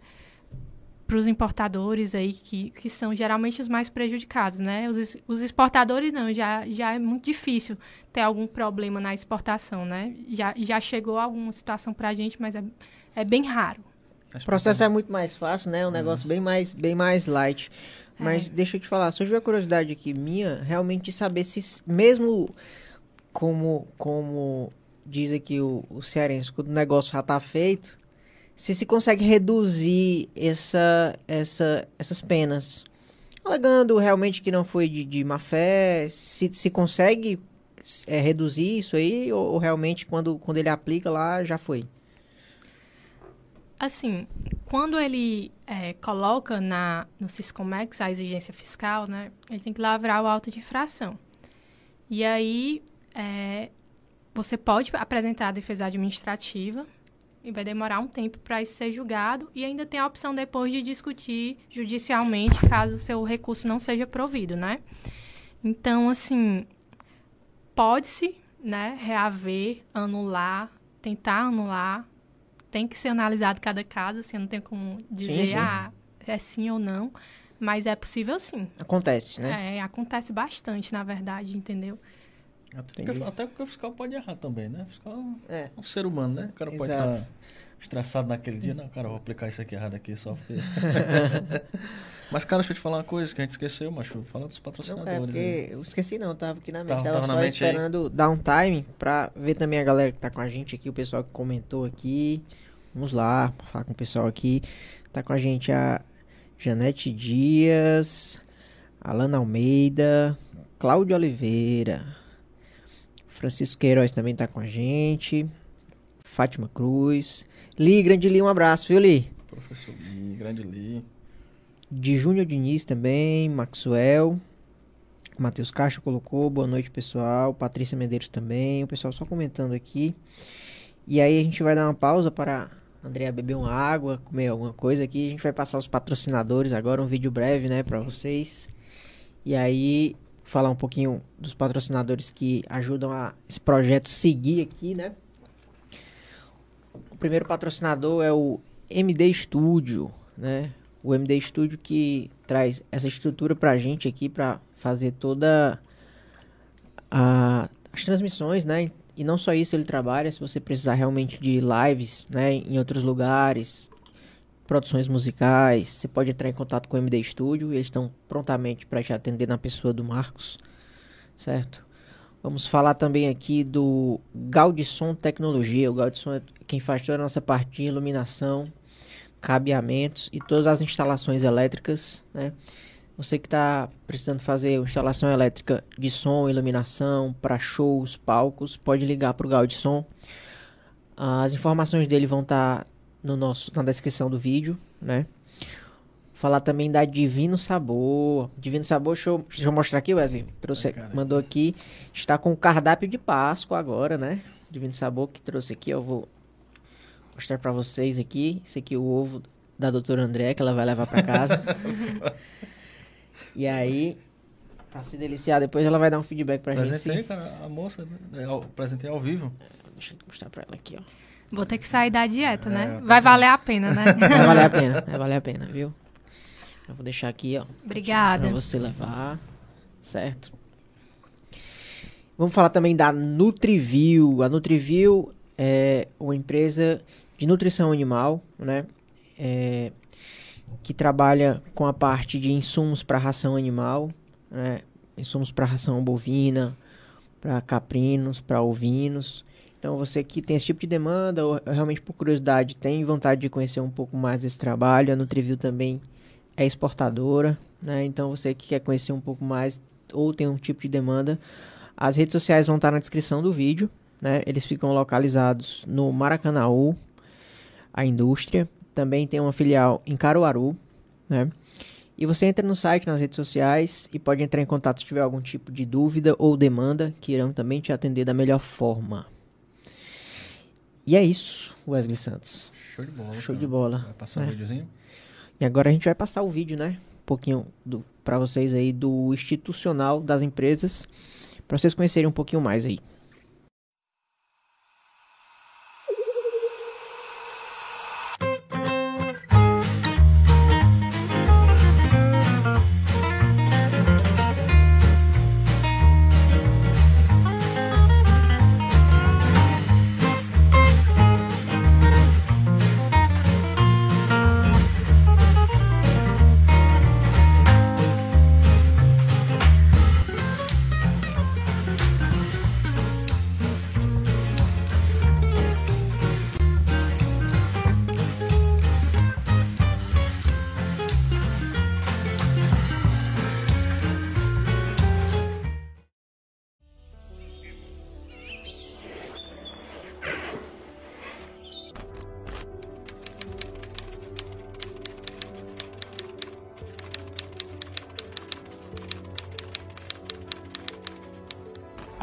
para os importadores aí, que, que são geralmente os mais prejudicados, né? Os, os exportadores não, já, já é muito difícil ter algum problema na exportação, né? Já, já chegou alguma situação para a gente, mas é, é bem raro. O processo é muito mais fácil, né? Um uhum. negócio bem mais, bem mais light. Mas é. deixa eu te falar, surgiu a curiosidade aqui minha, realmente de saber se mesmo como, como diz aqui o, o cearense, quando o negócio já está feito, se se consegue reduzir essa, essa, essas penas, alegando realmente que não foi de, de má fé, se, se consegue é, reduzir isso aí, ou, ou, realmente quando, quando ele aplica lá já foi? Assim, quando ele é, coloca na, no Siscomex a exigência fiscal, né, ele tem que lavrar o auto de infração. E aí, é, você pode apresentar a defesa administrativa, e vai demorar um tempo para isso ser julgado e ainda tem a opção depois de discutir judicialmente caso o seu recurso não seja provido, né? Então, assim, pode-se, né, reaver, anular, tentar anular, tem que ser analisado cada caso, assim, não tem como dizer, sim, sim. ah, é sim ou não, Mas é possível sim. Acontece, né? É, acontece bastante, na verdade, entendeu? Até porque, até porque o fiscal pode errar também, né? O fiscal É. é um ser humano, né? O cara pode estar estressado naquele dia. Não, cara, eu vou aplicar isso aqui errado aqui só porque... Mas, cara, deixa eu te falar uma coisa que a gente esqueceu, macho. Fala dos Não, patrocinadores é aí. porque eu esqueci não, tava aqui na mente. Tava- tava, tava na só mente aí. esperando dar um time pra ver também a galera que tá com a gente aqui, o pessoal que comentou aqui. Vamos lá, falar com o pessoal aqui. Tá com a gente a Janete Dias, Alana Almeida, Cláudio Oliveira, Francisco Queiroz também tá com a gente. Fátima Cruz. Li, grande Li, um abraço, viu, Li? Professor Lee, grande Lee. De Júnior Diniz também, Maxwell, Matheus Castro colocou, boa noite pessoal, Patrícia Medeiros também, o pessoal só comentando aqui. E aí a gente vai dar uma pausa para a Andrea beber uma água, comer alguma coisa aqui, a gente vai passar os patrocinadores agora, um vídeo breve, né, para vocês. E aí falar um pouquinho dos patrocinadores que ajudam a esse projeto seguir aqui, né? O primeiro patrocinador é o MD Studio, né? O MD Studio que traz essa estrutura pra gente aqui pra fazer toda a- as transmissões, né? E não só isso ele trabalha, se você precisar realmente de lives, né, em outros lugares, produções musicais, você pode entrar em contato com o MD Studio, eles estão prontamente para te atender na pessoa do Marcos, certo? Vamos falar também aqui do Gaudisson Tecnologia. O Gaudisson é quem faz toda a nossa parte de iluminação, cabeamentos e todas as instalações elétricas, né? Você que está precisando fazer instalação elétrica de som, iluminação para shows, palcos, pode ligar para o Gaudisson. As informações dele vão estar no nosso na descrição do vídeo, né? Falar também da Divino Sabor. Divino Sabor, deixa eu, deixa eu mostrar aqui, Wesley. Trouxe, Ai, mandou aqui. Está com o cardápio de Páscoa agora, né? Divino Sabor que trouxe aqui, eu vou mostrar para vocês aqui. Esse aqui é o ovo da doutora André, que ela vai levar para casa. e aí, pra se deliciar, depois ela vai dar um feedback pra gente. Presentei, se- cara, a moça, né? É, presentei ao vivo. Deixa eu mostrar pra ela aqui, ó. Vou ter que sair da dieta, É, né? Vai valer a pena, né? Vai valer a pena, vai valer a pena, viu? Eu vou deixar aqui, ó. Obrigada. Pra você levar, certo? Vamos falar também da Nutriview. A Nutriview é uma empresa de nutrição animal, né? É, que trabalha com a parte de insumos para ração animal, né? Insumos para ração bovina, para caprinos, para ovinos. Então você que tem esse tipo de demanda ou realmente por curiosidade tem vontade de conhecer um pouco mais desse trabalho, a Nutriview também é exportadora, né? Então você que quer conhecer um pouco mais ou tem um tipo de demanda, as redes sociais vão estar na descrição do vídeo, né? Eles ficam localizados no Maracanaú, a indústria. Também tem uma filial em Caruaru, né? E você entra no site, nas redes sociais e pode entrar em contato se tiver algum tipo de dúvida ou demanda, que irão também te atender da melhor forma. E é isso, Wesley Santos. Show de bola. Show cara. de bola. Vai passar um É. videozinho? E agora a gente vai passar o vídeo, né? Um pouquinho do, para vocês aí do institucional das empresas, para vocês conhecerem um pouquinho mais aí.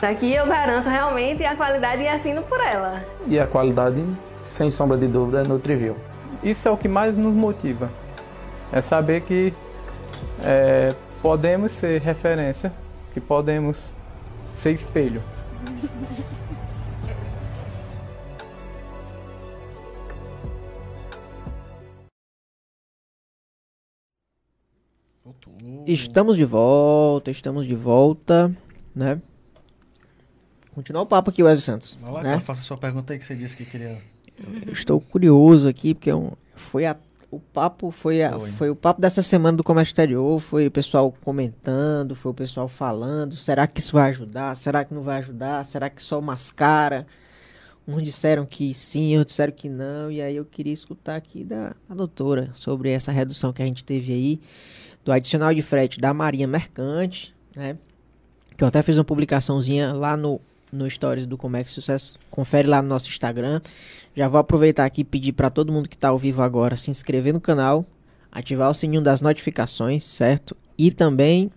Aqui eu garanto realmente a qualidade e assino por ela. E a qualidade, sem sombra de dúvida, é Nutriview. Isso é o que mais nos motiva. É saber que é, podemos ser referência, que podemos ser espelho. Estamos de volta, estamos de volta, né? Continuar o papo aqui, Wesley Santos. Vai lá, né? cara, faça a sua pergunta aí que você disse que queria. Eu estou curioso aqui, porque é um- foi a- o papo foi, a- Foi. foi o papo dessa semana do comércio exterior, foi o pessoal comentando, foi o pessoal falando, será que isso vai ajudar? Será que não vai ajudar? Será que só mascara? Uns disseram que sim, outros disseram que não, e aí eu queria escutar aqui da, da doutora sobre essa redução que a gente teve aí do adicional de frete da Marinha Mercante, né? Que eu até fiz uma publicaçãozinha lá no, no Stories do Comex Sucesso. Confere lá no nosso Instagram. Já vou aproveitar aqui e pedir para todo mundo que está ao vivo agora se inscrever no canal, ativar o sininho das notificações, certo? E também,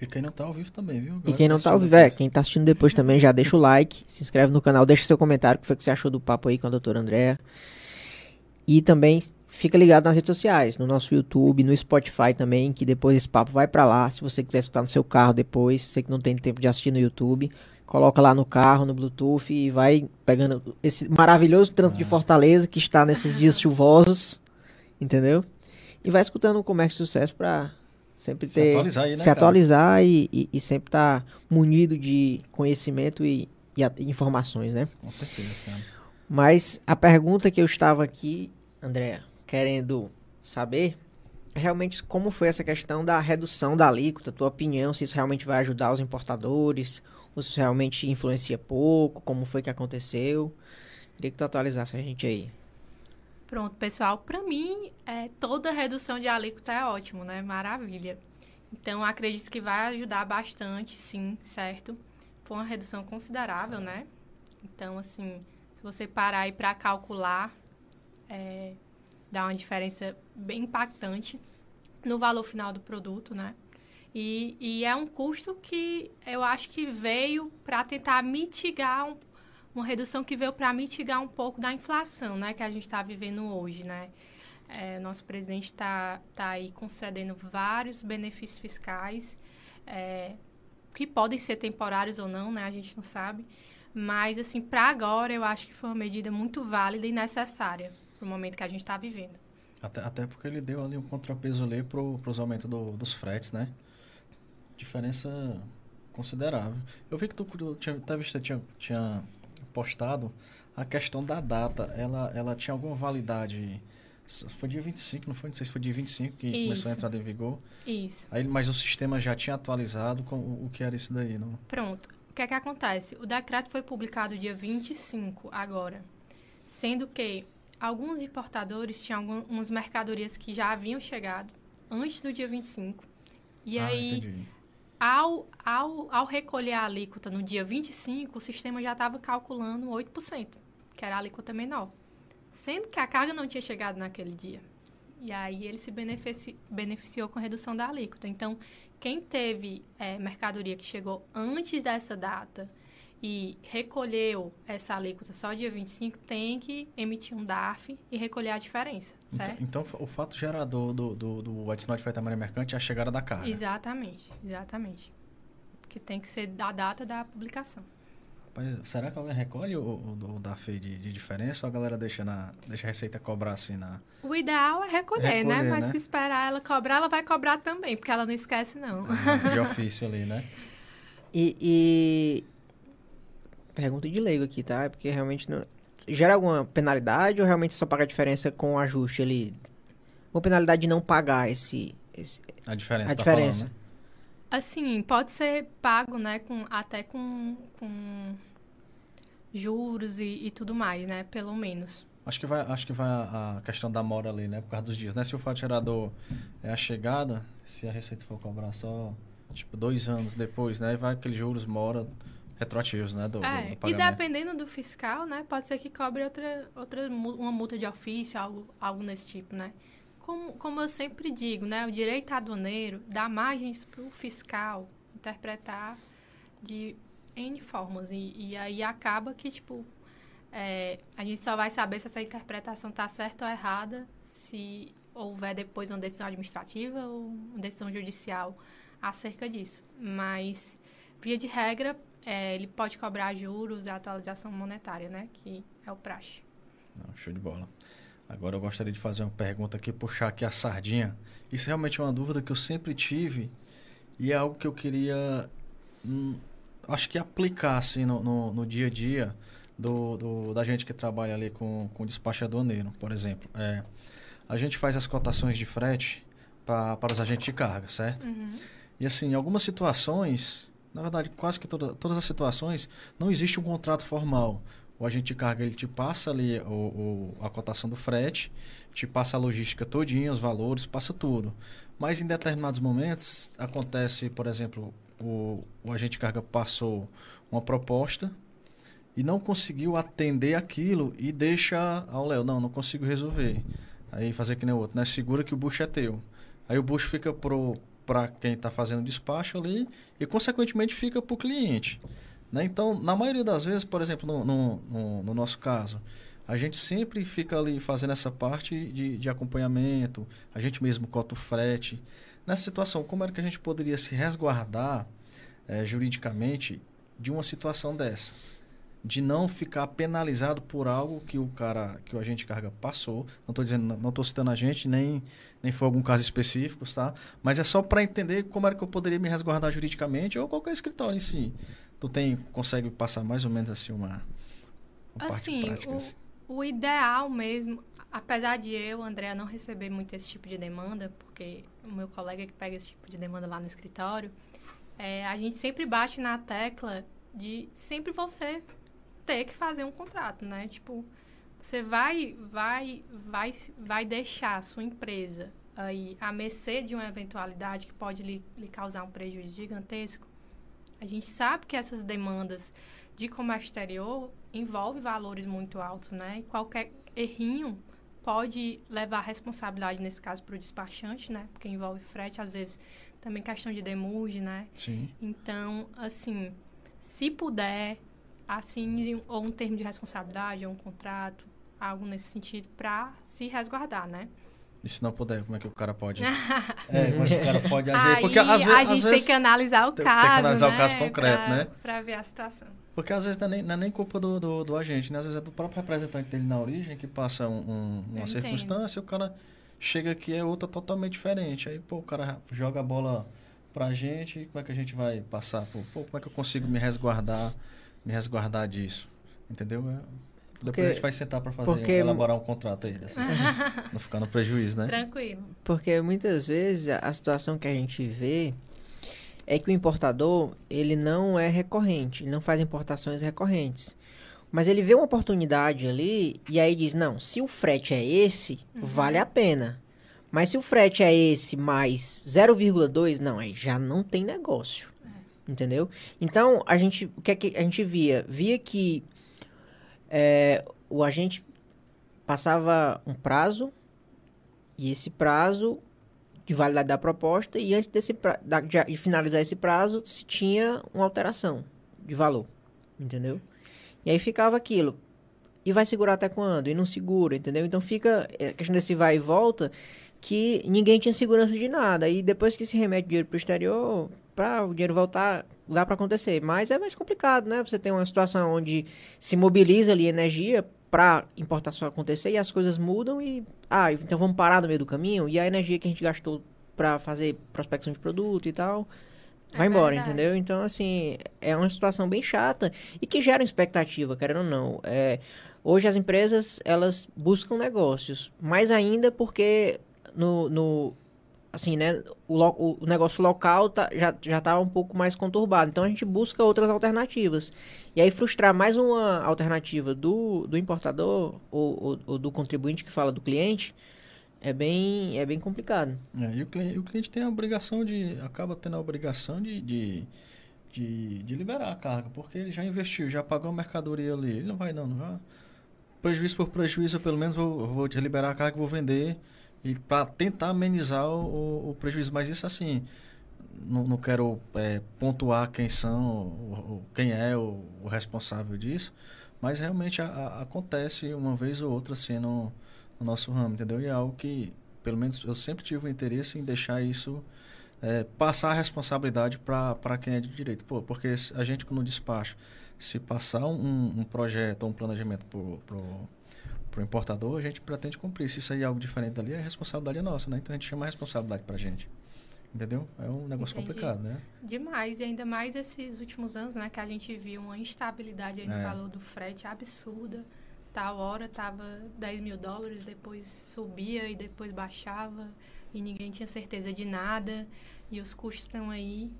E quem não tá ao vivo também, viu? e Galera quem não tá ao vivo, é, depois. quem tá assistindo depois também, já deixa o like, se inscreve no canal, deixa seu comentário, o que foi que você achou do papo aí com a doutora Andréa. E também fica ligado nas redes sociais, no nosso YouTube, no Spotify também, que depois esse papo vai pra lá. Se você quiser escutar no seu carro depois, você que não tem tempo de assistir no YouTube, coloca lá no carro, no Bluetooth e vai pegando esse maravilhoso trânsito de Fortaleza que está nesses dias chuvosos, entendeu? E vai escutando o Comércio de Sucesso pra sempre Se ter atualizar aí, né, se atualizar e, e- e sempre estar munido de conhecimento e, e a- informações, né? Com certeza, cara. Mas a pergunta que eu estava aqui, Andréa, querendo saber, é realmente como foi essa questão da redução da alíquota, tua opinião, se isso realmente vai ajudar os importadores, ou se isso realmente influencia pouco, como foi que aconteceu. Queria que tu atualizasse a gente aí. Pronto, pessoal, para mim, é, toda redução de alíquota é ótimo, né? Maravilha. Então, acredito que vai ajudar bastante, sim, certo? Foi uma redução considerável, né? Então, assim, se você parar aí para calcular, é, dá uma diferença bem impactante no valor final do produto, né? E, e é um custo que eu acho que veio para tentar mitigar um, uma redução que veio para mitigar um pouco da inflação, né, que a gente está vivendo hoje, né. É, nosso presidente está tá aí concedendo vários benefícios fiscais é, que podem ser temporários ou não, né, a gente não sabe. Mas assim, para agora eu acho que foi uma medida muito válida e necessária para o momento que a gente está vivendo. Até, até porque ele deu ali um contrapeso ali pro, pros aumentos do- dos fretes, né? Diferença considerável. Eu vi que tu, tu tinha, até visto, tinha, tinha postado a questão da data. Ela, ela tinha alguma validade. Foi dia 25, não foi? Não sei se foi dia 25 que começou a Isso. entrar em vigor. Isso. Aí, mas o sistema já tinha atualizado com o, o que era isso daí, não? Pronto. O que é que acontece? O decreto foi publicado dia 25 agora, sendo que alguns importadores tinham algumas mercadorias que já haviam chegado antes do dia 25. E ah, aí, entendi. ao, ao, ao recolher a alíquota no dia 25, o sistema já estava calculando 8%, que era a alíquota menor. Sendo que a carga não tinha chegado naquele dia. E aí ele se benefici- beneficiou com a redução da alíquota. Então, quem teve eh, mercadoria que chegou antes dessa data e recolheu essa alíquota só dia 25, tem que emitir um DARF e recolher a diferença, Então, certo? então, o fato gerador do, do, do adicional de frete da Maria Mercante é a chegada da carga. Exatamente, exatamente. Que tem que ser da data da publicação. Rapaz, será que alguém recolhe o, o, o de, de diferença ou a galera deixa, na, deixa a Receita cobrar assim na... O ideal é recolher, né? Recolher, Mas né? se esperar ela cobrar, ela vai cobrar também, porque ela não esquece, não. de ofício ali, né? E, e- Pergunta de leigo aqui, tá? É Porque realmente não... Gera alguma penalidade ou realmente só paga a diferença com o ajuste ali? Uma penalidade de não pagar esse... esse- A diferença, A tá diferença. falando, né? Assim, pode ser pago, né? Com, até com, com juros e, e tudo mais, né? Pelo menos. Acho que vai, acho que vai a, a questão da mora ali, né? Por causa dos dias, né? Se o fato gerador é a chegada, se a Receita for cobrar só, tipo, dois anos depois, né? Vai aqueles juros mora retroativos, né? Do, É, do e pagamento. dependendo do fiscal, né? Pode ser que cobre outra, outra uma multa de ofício, algo, algo nesse tipo, né? Como, como eu sempre digo, né? O direito aduaneiro dá margens para o fiscal interpretar de N formas. E, e aí acaba que, tipo, é, a gente só vai saber se essa interpretação está certa ou errada se houver depois uma decisão administrativa ou uma decisão judicial acerca disso. Mas, via de regra, é, ele pode cobrar juros e atualização monetária, né? Que é o praxe. Não, show de bola. Agora eu gostaria de fazer uma pergunta aqui, puxar aqui a sardinha. Isso realmente é uma dúvida que eu sempre tive e é algo que eu queria, hum, acho que aplicar assim no, no, no dia a dia do, do- da gente que trabalha ali com, com despacho aduaneiro, por exemplo. É, a gente faz as cotações de frete pra, para os agentes de carga, certo? E assim, em algumas situações, na verdade, quase que toda, todas as situações, não existe um contrato formal. O agente de carga ele te passa ali o, o- a cotação do frete, te passa a logística todinha, os valores, passa tudo. Mas em determinados momentos acontece, por exemplo, o, o agente de carga passou uma proposta e não conseguiu atender aquilo e deixa ao Léo, não, não consigo resolver. Aí fazer que nem o outro, né? Segura que o bucho é teu. Aí o bucho fica pro para quem está fazendo despacho ali e consequentemente fica para o cliente. Né? Então, na maioria das vezes, por exemplo, no, no, no- no nosso caso, a gente sempre fica ali fazendo essa parte de, de acompanhamento, a gente mesmo cota o frete. Nessa situação, como era que a gente poderia se resguardar eh, juridicamente de uma situação dessa? De não ficar penalizado por algo que o cara, que o agente carga passou. Não estou dizendo, não estou citando a gente, nem, nem foi algum caso específico, tá? Mas é só para entender como era que eu poderia me resguardar juridicamente ou qualquer escritório em si. Tu tem, consegue passar mais ou menos assim uma, uma Assim, prática? o- assim? O ideal mesmo, apesar de eu, Andréa, não receber muito esse tipo de demanda, porque o meu colega que pega esse tipo de demanda lá no escritório, é, a gente sempre bate na tecla de sempre você ter que fazer um contrato, né? Tipo, você vai, vai, vai, vai deixar a sua empresa aí à mercê de uma eventualidade que pode lhe, lhe causar um prejuízo gigantesco. A gente sabe que essas demandas de comércio exterior envolve valores muito altos, né? E qualquer errinho pode levar a responsabilidade, nesse caso, para o despachante, né? Porque envolve frete, às vezes também questão de demurge, né? Sim. Então, assim, se puder, assine um- ou um termo de responsabilidade, ou um contrato, algo nesse sentido, para se resguardar, né? E se não puder, como é que o cara pode. é, como é que o cara pode agir? Aí Porque às vezes. a às gente vezes- tem que analisar o tem- tem que caso, analisar o né? caso concreto, pra, né? Pra ver a situação. Porque às vezes não é nem, não é nem culpa do, do, do agente, né? Às vezes é do próprio representante dele na origem que passa um- um- uma Eu circunstância e o cara chega aqui é outra totalmente diferente. Aí, pô, o cara joga a bola pra gente como é que a gente vai passar? Pô, pô, como é que eu consigo me resguardar, me resguardar disso? Entendeu? É- Depois Porque- a gente vai sentar pra fazer, porque- elaborar um contrato aí dessa Não ficar no prejuízo, né? Tranquilo. Porque muitas vezes a- situação que a gente vê é que o importador, ele não é recorrente, ele não faz importações recorrentes. Mas ele vê uma oportunidade ali e aí diz, não, se o frete é esse, vale a pena. Mas se o frete é esse mais 0,2, não, aí já não tem negócio. Entendeu? Então, a gente, o que é que a gente via? Via que é, o agente passava um prazo e esse prazo de validade da proposta e antes desse pra, da- de, finalizar esse prazo se tinha uma alteração de valor, entendeu? E aí ficava aquilo. E vai segurar até quando? E não segura, entendeu? Então fica é, a questão desse vai e volta que ninguém tinha segurança de nada. E depois que se remete dinheiro para o exterior, para o dinheiro voltar, dá para acontecer. Mas é mais complicado, né? Você tem uma situação onde se mobiliza ali energia para importação acontecer e as coisas mudam e ah, então vamos parar no meio do caminho e a energia que a gente gastou para fazer prospecção de produto e tal É vai embora, verdade. entendeu? Então assim, é uma situação bem chata e que gera expectativa, querendo ou não. É, hoje as empresas, elas buscam negócios, mais ainda porque no, no assim, né, o, o negócio local tá, já, já tá um pouco mais conturbado. Então a gente busca outras alternativas. E aí frustrar mais uma alternativa do, do importador ou, ou- ou do contribuinte que fala do cliente é bem, é bem complicado. É, e o cliente, o cliente tem a obrigação de. acaba tendo a obrigação de, de, de, de liberar a carga, porque ele já investiu, já pagou a mercadoria ali. Ele não vai, não. não vai. Prejuízo por prejuízo, eu pelo menos vou, vou liberar a carga vou vender. E para tentar amenizar o, o- prejuízo. Mas isso assim. Não, não quero é, pontuar quem são, quem é o, o responsável disso, mas realmente a- a- acontece uma vez ou outra assim no, no nosso ramo, entendeu? E é algo que, pelo menos, eu sempre tive o interesse em deixar isso, é, passar a responsabilidade para quem é de direito. Pô, porque a gente no despacho, se passar um, um projeto ou um planejamento pro, pro, pro importador, a gente pretende cumprir. Se sair algo diferente dali, a responsabilidade é nossa, né? Então a gente chama a responsabilidade pra gente. Entendeu? É um negócio Entendi. complicado, né? Demais, e ainda mais esses últimos anos, né, que a gente viu uma instabilidade aí no É. valor do frete absurda. Tal hora tava 10 mil dólares, depois subia e depois baixava, e ninguém tinha certeza de nada, e os custos estão aí.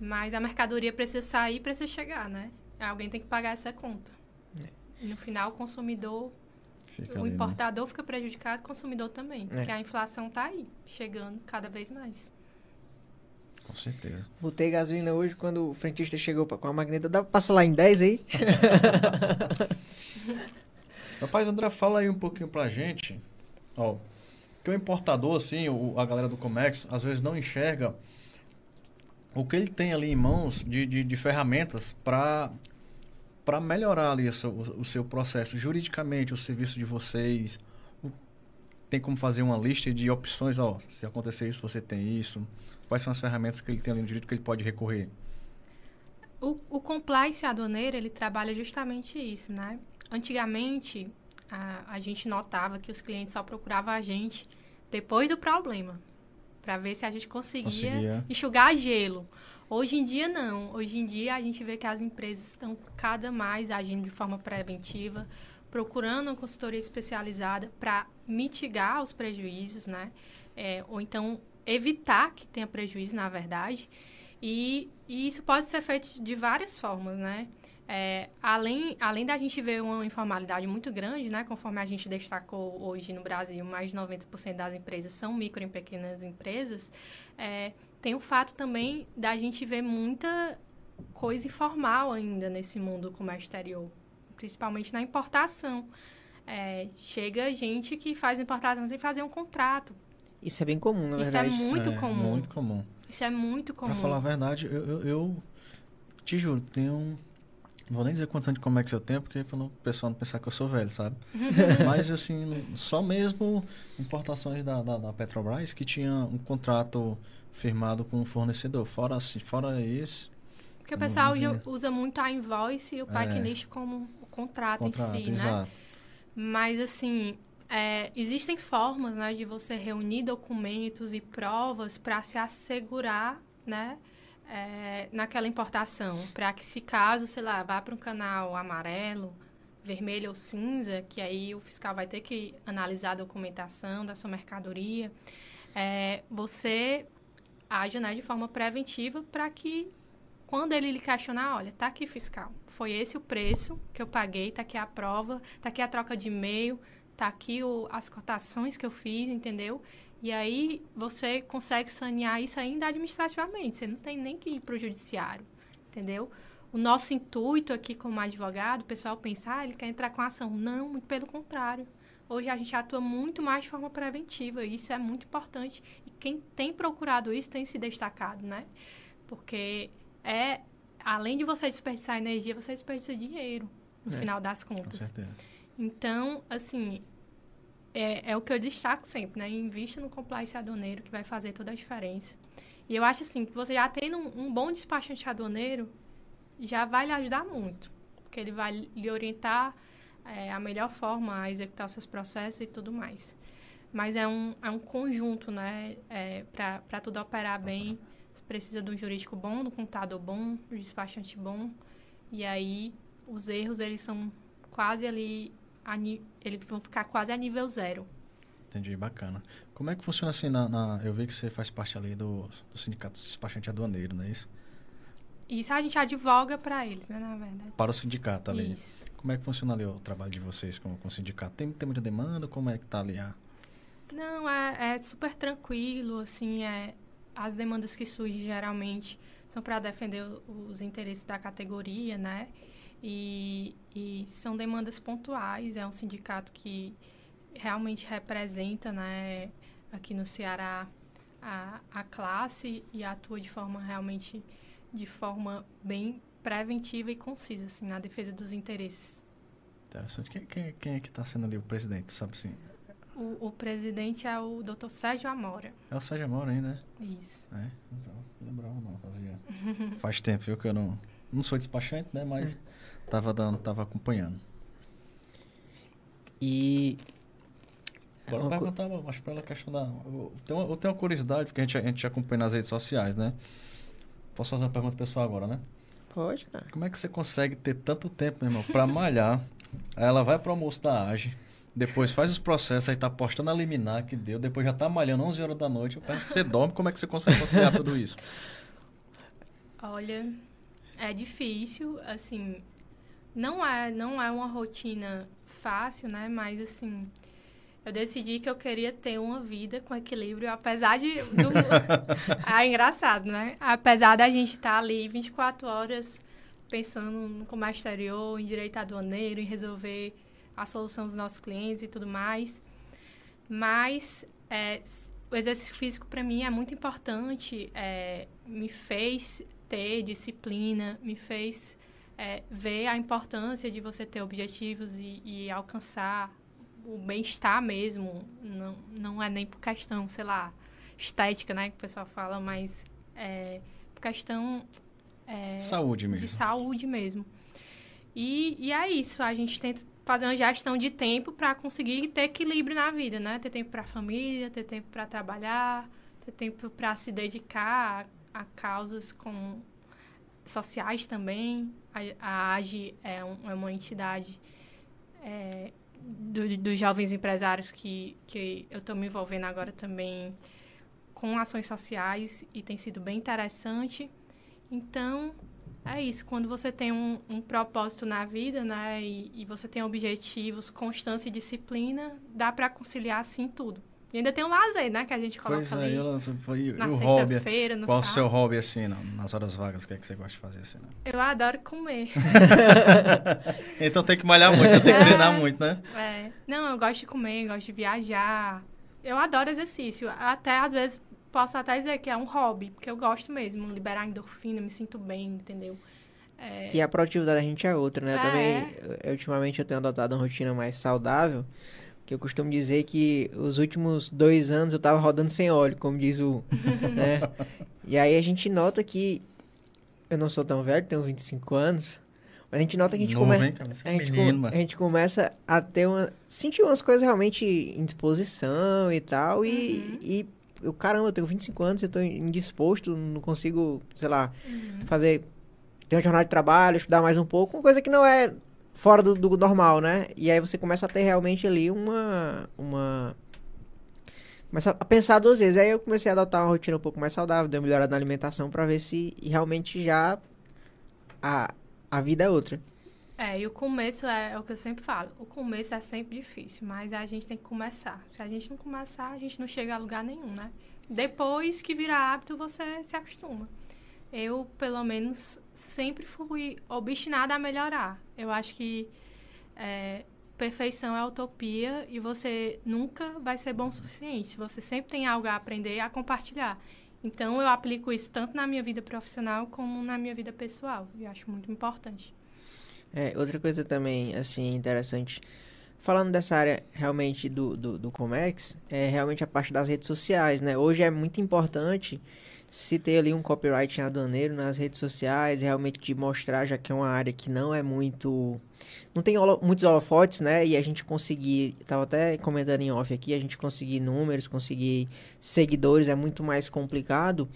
Mas a mercadoria precisa sair, precisa chegar, né? Alguém tem que pagar essa conta. E no final, o consumidor, Fica o ali, né? importador fica prejudicado, o consumidor também. É. Porque a inflação tá aí, chegando cada vez mais. Com certeza. Botei gasolina hoje quando o frentista chegou pra- com a magneta. Dá pra passar lá em 10 aí? Rapaz, André, fala aí um pouquinho pra gente. Ó, que o importador, assim, o- a galera do Comex, às vezes não enxerga o que ele tem ali em mãos de, de, de ferramentas para para melhorar ali o seu, o- seu processo juridicamente, o serviço de vocês. Tem como fazer uma lista de opções, ó, se acontecer isso, você tem isso. Quais são as ferramentas que ele tem ali no direito que ele pode recorrer? O, o compliance aduaneiro, ele trabalha justamente isso, né? Antigamente, a, a gente notava que os clientes só procuravam a gente depois do problema, para ver se a gente conseguia, Conseguia. enxugar gelo. Hoje em dia, não. Hoje em dia, a gente vê que as empresas estão cada mais agindo de forma preventiva, procurando uma consultoria especializada para mitigar os prejuízos, né? É, ou então evitar que tenha prejuízo, na verdade. E, e isso pode ser feito de várias formas, né? É, além, além da gente ver uma informalidade muito grande, né? Conforme a gente destacou hoje no Brasil, mais de 90% das empresas são micro e pequenas empresas. é, tem o fato também da gente ver muita coisa informal ainda nesse mundo do comércio exterior, principalmente na importação. É, chega gente que faz importação sem fazer um contrato. Isso é bem comum, na Isso é verdade. muito É, comum. Muito comum. Isso é muito comum. Pra falar a verdade, eu, eu, eu te juro, tenho. um- Não vou nem dizer quantos anos de Comex eu tenho, porque para o pessoal não pensar que eu sou velho, sabe? Mas, assim, só mesmo importações da, da, da Petrobras que tinha um contrato firmado com o fornecedor. Fora, assim, fora esse, Porque o pessoal usa, muito a invoice e o É. packlist como o contrato, contrato, em si, né? exato. Mas, assim, é, existem formas né, de você reunir documentos e provas para se assegurar, né? é, naquela importação, para que se caso, sei lá, vá para um canal amarelo, vermelho ou cinza, que aí o fiscal vai ter que analisar a documentação da sua mercadoria, é, você age né, de forma preventiva para que quando ele lhe questionar, olha, tá aqui fiscal, foi esse o preço que eu paguei, tá aqui a prova, tá aqui a troca de e-mail, tá aqui o, as cotações que eu fiz, entendeu? E aí você consegue sanear isso ainda administrativamente, você não tem nem que ir para o judiciário, entendeu? O nosso intuito aqui como advogado, o pessoal pensa, ah, ele quer entrar com ação. Não, muito pelo contrário. Hoje a gente atua muito mais de forma preventiva, e isso é muito importante. E quem tem procurado isso tem se destacado, né? Porque é, além de você desperdiçar energia, você desperdiça dinheiro, no É, final das Com contas. certeza. Então, assim, é, é o que eu destaco sempre, né? Invista no compliance aduaneiro, que vai fazer toda a diferença. E eu acho, assim, que você já tendo um, um bom despachante aduaneiro, já vai lhe ajudar muito. Porque ele vai lhe orientar é, a melhor forma a executar os seus processos e tudo mais. Mas é um, é um conjunto, né? É, Para tudo operar bem, você precisa de um jurídico bom, de um contador bom, de um despachante bom. E aí, os erros, eles são quase ali... Eles vão ficar quase a nível zero. Entendi, bacana. Como é que funciona assim na, na- Eu vi que você faz parte ali do, do sindicato dos despachantes aduaneiros, não é isso? Isso a gente advoga para eles, né, na verdade. Para o sindicato ali. Isso. Como é que funciona ali o trabalho de vocês com, com o sindicato? Tem, tem muita demanda? Como é que tá ali a... Não, é, é super tranquilo, assim, é, as demandas que surgem geralmente são para defender os interesses da categoria, né? E, e são demandas pontuais, é um sindicato que realmente representa, né, aqui no Ceará a, a classe e atua de forma realmente, de forma bem preventiva e concisa, assim, na defesa dos interesses. Interessante. Quem, quem, quem é que está sendo ali o presidente, sabe assim? O, o presidente é o Dr. Sérgio Amora. É o Sérgio Moro ainda, né? Isso. É, então, não lembrava não, fazia. Faz tempo, viu, que eu não. Não sou despachante, né? Mas tava dando, tava acompanhando. E. Agora uma co- perguntar, mas pela questão da. Eu tenho, uma- eu tenho uma curiosidade, porque a gente, a gente acompanha nas redes sociais, né? Posso fazer uma pergunta pessoal agora, né? Pode, cara. Como é que você consegue ter tanto tempo, meu irmão, pra malhar? Aí ela vai pro almoço da AGE, depois faz os processos, aí tá postando a liminar que deu, depois já tá malhando 11 horas da noite. Eu você dorme? Como é que você consegue conciliar tudo isso? Olha, é difícil, assim, não é, não é uma rotina fácil, né? Mas assim, eu decidi que eu queria ter uma vida com equilíbrio, apesar de do... é engraçado, né? Apesar da gente estar ali 24 horas pensando no comércio exterior, em direito aduaneiro, em resolver a solução dos nossos clientes e tudo mais. Mas é, o exercício físico para mim é muito importante, é, me fez ter disciplina, me fez é, ver a importância de você ter objetivos e, e alcançar o bem-estar mesmo. Não, não é nem por questão, sei lá, estética, né, que o pessoal fala, mas é, por questão é, Saúde mesmo. de saúde mesmo. E, e é isso, a gente tenta fazer uma gestão de tempo para conseguir ter equilíbrio na vida, né? Ter tempo para a família, ter tempo para trabalhar, ter tempo para se dedicar a, a causas com sociais também. A, a AGE é, um- é uma entidade é, do- dos jovens empresários que, que eu estou me envolvendo agora também com ações sociais e tem sido bem interessante. Então, é isso. Quando você tem um, um propósito na vida, né, e, e você tem objetivos, constância e disciplina, dá para conciliar, assim, tudo. E ainda tem o lazer, né, que a gente coloca Pois é, ali eu lanço, foi, na o hobby. sexta-feira, no Qual o sábado. seu hobby, assim, na- nas horas vagas? O que é que você gosta de fazer, assim, né? Eu adoro comer. Então tem que malhar muito, tem que É. treinar muito, né? É. Não, eu gosto de comer, gosto de viajar. Eu adoro exercício. Até, às vezes, posso até dizer que é um hobby, porque eu gosto mesmo. Liberar endorfina, me sinto bem, entendeu? É, E a produtividade da gente é outra, né? É. Também, eu- ultimamente eu tenho adotado uma rotina mais saudável, que eu costumo dizer que os últimos dois anos eu tava rodando sem óleo, como diz o... né? E aí a gente nota que... Eu não sou tão velho, tenho 25 anos, mas a gente nota que a gente começa... hein, cara? É A gente, come- mano. a gente começa a ter uma. sentir umas coisas realmente em disposição e tal. E, Uhum. e eu, caramba, eu tenho 25 anos, eu tô indisposto, não consigo, sei lá, Uhum. fazer. ter uma jornada de trabalho, estudar mais um pouco, uma coisa que não é fora do, do normal, né? E aí você começa a ter realmente ali uma. uma Começa a pensar duas vezes. Aí eu comecei a adotar uma rotina um pouco mais saudável, dei uma melhorada na alimentação pra ver se realmente já a, a vida é outra. É, e o começo é, é o que eu sempre falo. O começo é sempre difícil, mas a gente tem que começar. Se a gente não começar, a gente não chega a lugar nenhum, né? Depois que vira hábito, você se acostuma. Eu, pelo menos, sempre fui obstinada a melhorar. Eu acho que é, perfeição é utopia e você nunca vai ser bom o suficiente. Você sempre tem algo a aprender e a compartilhar. Então, eu aplico isso tanto na minha vida profissional como na minha vida pessoal. E acho muito importante. É, outra coisa também, assim, interessante, falando dessa área realmente do, do, do Comex, é realmente a parte das redes sociais, né? Hoje é muito importante ter ali um copyright aduaneiro nas redes sociais, realmente de mostrar, já que é uma área que não é muito... Não tem holo- muitos holofotes, né? E a gente conseguir, tava até comentando em off aqui, a gente conseguir números, conseguir seguidores é muito mais complicado,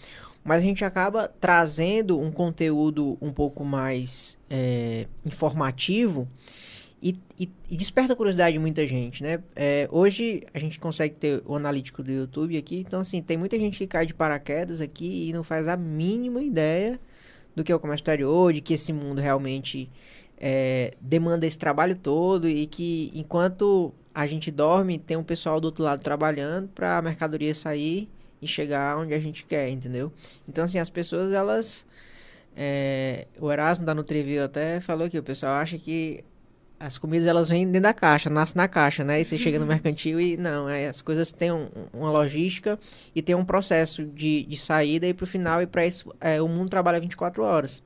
mas a gente acaba trazendo um conteúdo um pouco mais é, informativo e, e, e desperta a curiosidade de muita gente, né? É, hoje a gente consegue ter o analítico do YouTube aqui, então assim, tem muita gente que cai de paraquedas aqui e não faz a mínima ideia do que é o comércio exterior, de que esse mundo realmente é, demanda esse trabalho todo e que enquanto a gente dorme, tem um pessoal do outro lado trabalhando para a mercadoria sair e chegar onde a gente quer, entendeu? Então, assim, as pessoas, elas... É, o Erasmo da Nutrivio até falou que o pessoal acha que as comidas elas vêm dentro da caixa, nasce na caixa, né? E você chega no uhum. mercantil e não, é, as coisas têm um, uma logística e tem um processo de, de saída e para o final e para isso é, o mundo trabalha 24 horas.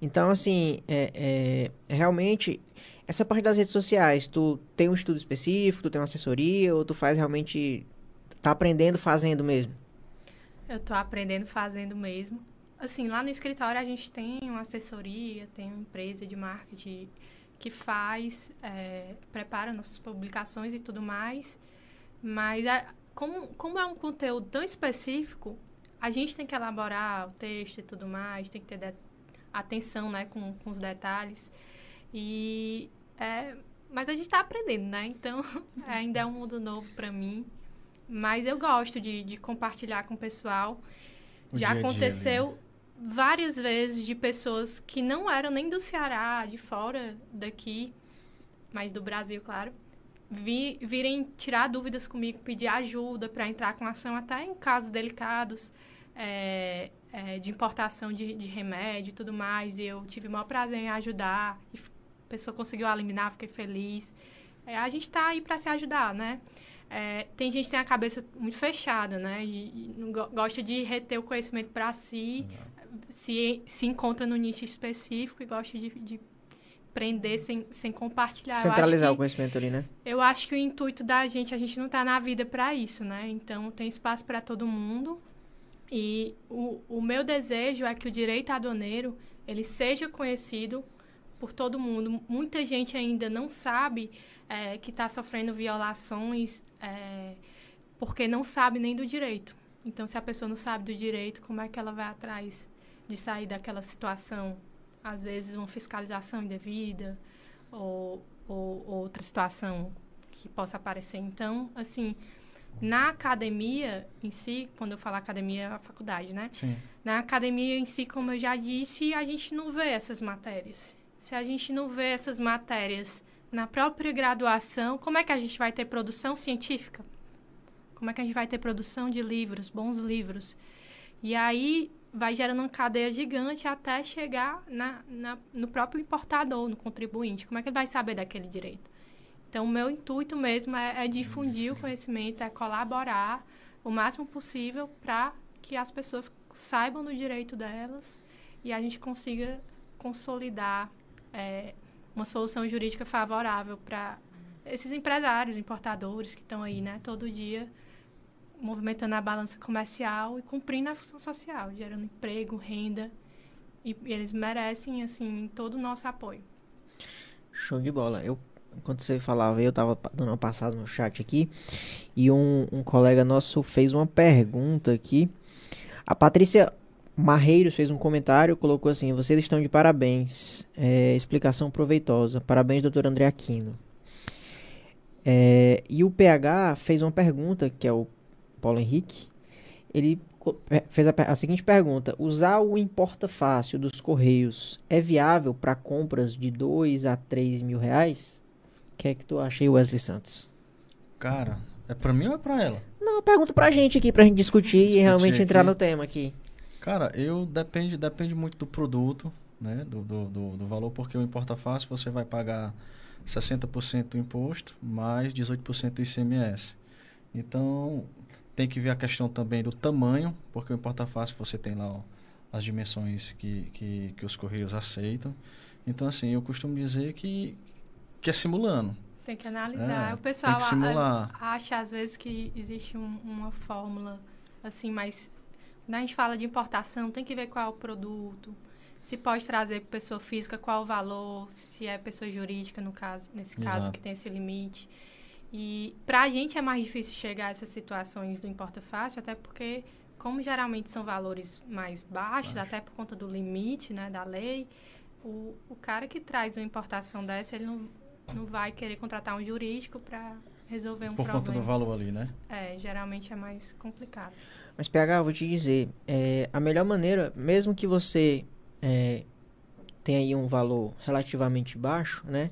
Então, assim, é, é, realmente essa parte das redes sociais, tu tem um estudo específico, tu tem uma assessoria ou tu faz realmente tá aprendendo fazendo mesmo? Eu tô aprendendo fazendo mesmo assim, lá no escritório a gente tem uma assessoria, tem uma empresa de marketing que faz, é, prepara nossas publicações e tudo mais. Mas como, como é um conteúdo tão específico, a gente tem que elaborar o texto e tudo mais, tem que ter atenção né, com, com os detalhes. E é, mas a gente está aprendendo, né? Então, ainda é um mundo novo para mim. Mas eu gosto de, de compartilhar com o pessoal. O Já aconteceu dia, várias vezes de pessoas que não eram nem do Ceará, de fora daqui, mas do Brasil, claro, vi, virem tirar dúvidas comigo, pedir ajuda para entrar com ação até em casos delicados é, é, de importação de, de remédio e tudo mais. E eu tive o maior prazer em ajudar. E a pessoa conseguiu eliminar, fiquei feliz. É, a gente está aí para se ajudar, né? É, tem gente que tem a cabeça muito fechada, né? E, e gosta de reter o conhecimento para si. Exato se, se encontra no nicho específico e gosta de, de prender sem, sem compartilhar. Centralizar o conhecimento ali, né? Eu acho que o intuito da gente, a gente não está na vida para isso, né? Então, tem espaço para todo mundo. E o, o meu desejo é que o direito aduaneiro, ele seja conhecido por todo mundo. Muita gente ainda não sabe é, que está sofrendo violações é, porque não sabe nem do direito. Então, se a pessoa não sabe do direito, como é que ela vai atrás de sair daquela situação, às vezes uma fiscalização indevida ou, ou, outra situação que possa aparecer. Então, assim, na academia em si, quando eu falo academia, é a faculdade, né? Sim. Na academia em si, como eu já disse, a gente não vê essas matérias. Se a gente não vê essas matérias na própria graduação, como é que a gente vai ter produção científica? Como é que a gente vai ter produção de livros, bons livros? E aí, vai gerando uma cadeia gigante até chegar na, na, no próprio importador, no contribuinte. Como é que ele vai saber daquele direito? Então, o meu intuito mesmo é, é difundir o conhecimento, é colaborar o máximo possível para que as pessoas saibam do direito delas e a gente consiga consolidar é, uma solução jurídica favorável para esses empresários, importadores que estão aí, né, todo dia movimentando a balança comercial e cumprindo a função social, gerando emprego, renda. E, e eles merecem, assim, todo o nosso apoio. Show de bola. Eu, enquanto você falava, eu estava dando uma passada no chat aqui e um, um colega nosso fez uma pergunta aqui. A Patrícia Marreiros fez um comentário, colocou assim: Vocês estão de parabéns. É, explicação proveitosa. Parabéns, doutor André Aquino. É, e o PH fez uma pergunta, que é o Paulo Henrique, ele é, fez a, a, seguinte pergunta: usar o importa fácil dos Correios é viável para compras de 2 a 3 mil reais? O que é que tu achei, Wesley Santos? Cara, é para mim ou é para ela? Não, pergunta pra gente aqui, pra gente discutir, discutir e realmente aqui. entrar no tema aqui. Cara, eu depende, depende muito do produto, né? Do, do, do, do valor, porque o importa fácil você vai pagar 60% do imposto mais 18% do ICMS. Então, tem que ver a questão também do tamanho, porque o importa fácil você tem lá ó, as dimensões que, que, que os correios aceitam. Então, assim, eu costumo dizer que, que é simulando. Tem que analisar. É, o pessoal acha, às vezes, que existe um, uma fórmula, assim, mas quando a gente fala de importação, tem que ver qual é o produto, se pode trazer para pessoa física, qual o valor, se é pessoa jurídica, no caso, nesse caso, Exato. que tem esse limite. E para a gente é mais difícil chegar a essas situações do importa fácil, até porque, como geralmente são valores mais baixos, Baixo. até por conta do limite né, da lei, o, o cara que traz uma importação dessa, ele não, não vai querer contratar um jurídico para resolver um Por problema. conta do valor ali, né? É, geralmente é mais complicado. Mas, PH, eu vou te dizer, é, a melhor maneira, mesmo que você é, tenha aí um valor relativamente baixo, né?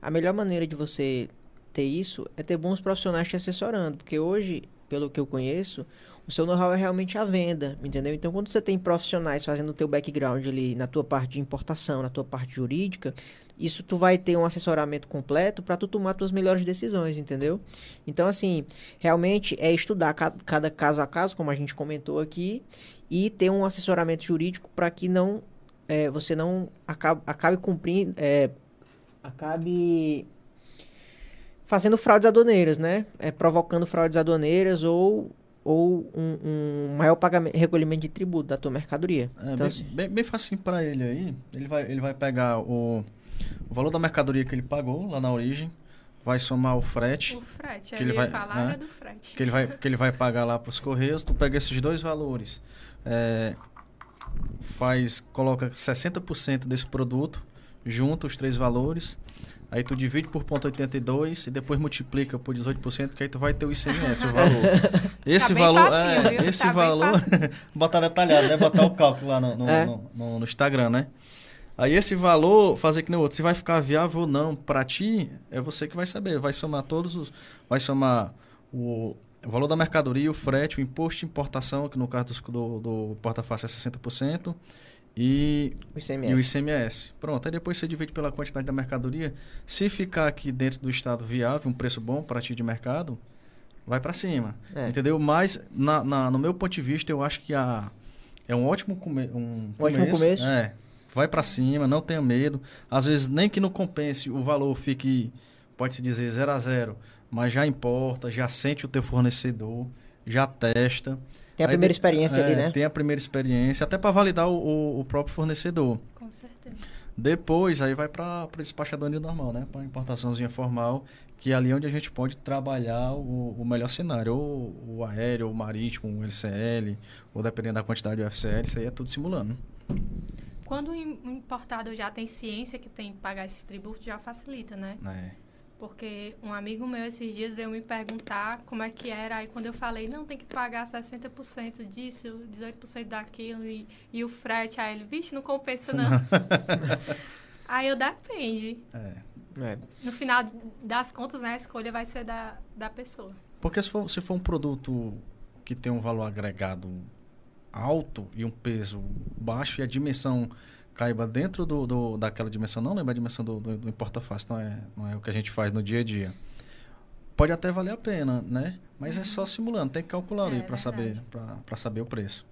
A melhor maneira de você ter isso é ter bons profissionais te assessorando, porque hoje, pelo que eu conheço, o seu know-how é realmente a venda, entendeu? Então, quando você tem profissionais fazendo o teu background ali na tua parte de importação, na tua parte jurídica, isso tu vai ter um assessoramento completo para tu tomar tuas melhores decisões, entendeu? Então, assim, realmente é estudar ca- cada caso a caso, como a gente comentou aqui, e ter um assessoramento jurídico para que não é, você não acabe, acabe cumprindo, é, acabe fazendo fraudes aduaneiras, né? É, provocando fraudes aduaneiras ou ou um, um maior pagamento, recolhimento de tributo da tua mercadoria. É, então, bem, assim, bem, bem facinho pra ele aí. Ele vai, ele vai pegar o, o valor da mercadoria que ele pagou lá na origem, vai somar o frete, O frete, Que ele vai- falar né? era do frete. que ele vai, que ele vai pagar lá pros correios. Tu pega esses dois valores, é, faz, coloca 60% desse produto, junta os três valores, aí tu divide por ponto .82 e depois multiplica por 18%, que aí tu vai ter o ICMS, o valor. Esse Tá valor, facinho, é, esse Tá valor, botar detalhado, né? Botar o cálculo lá no, no, É. no- no- no Instagram, né? Aí esse valor, fazer que nem o outro, se vai ficar viável ou não pra ti, é você que vai saber. Vai somar todos os. Vai somar o, o valor da mercadoria, o frete, o imposto de importação, que no caso do, do, do porta-face é 60%, e, o ICMS. e o ICMS. Pronto, aí depois você divide pela quantidade da mercadoria. Se ficar aqui dentro do estado viável, um preço bom para ti de mercado, vai para cima. É. Entendeu? Mas, na, na- no meu ponto de vista, eu acho que a, é um ótimo, come, um Um ótimo começo. É. Vai para cima, não tenha medo. Às vezes, nem que não compense, o valor fique, pode-se dizer, zero a zero. Mas já importa, já sente o teu fornecedor, já testa. Tem a Aí primeira de- experiência é, ali, né? Tem a primeira experiência, até para validar o, o- o próprio fornecedor. Com certeza. Depois, aí vai para o despachador normal, né? Para importaçãozinha formal, que é ali onde a gente pode trabalhar o, o melhor cenário. Ou o aéreo, ou o marítimo, o LCL, ou dependendo da quantidade do FCL, isso aí é tudo simulando. Quando o importador já tem ciência que tem que pagar esse tributo, já facilita, né? É. Porque um amigo meu esses dias veio me perguntar como é que era. Aí quando eu falei, não, tem que pagar 60% disso, 18% daquilo e, e o frete. Aí ele, vixe, não compensa não. aí eu, depende. É. É. No final das contas, né, a escolha vai ser da, da pessoa. Porque se for, se for um produto que tem um valor agregado alto e um peso baixo e a dimensão caiba dentro do, do- daquela dimensão, não lembro a dimensão do, do, do importa-face, não é, não é o que a gente faz no dia a dia. Pode até valer a pena, né? Mas é só simulando, tem que calcular ali É, para saber, para saber o preço.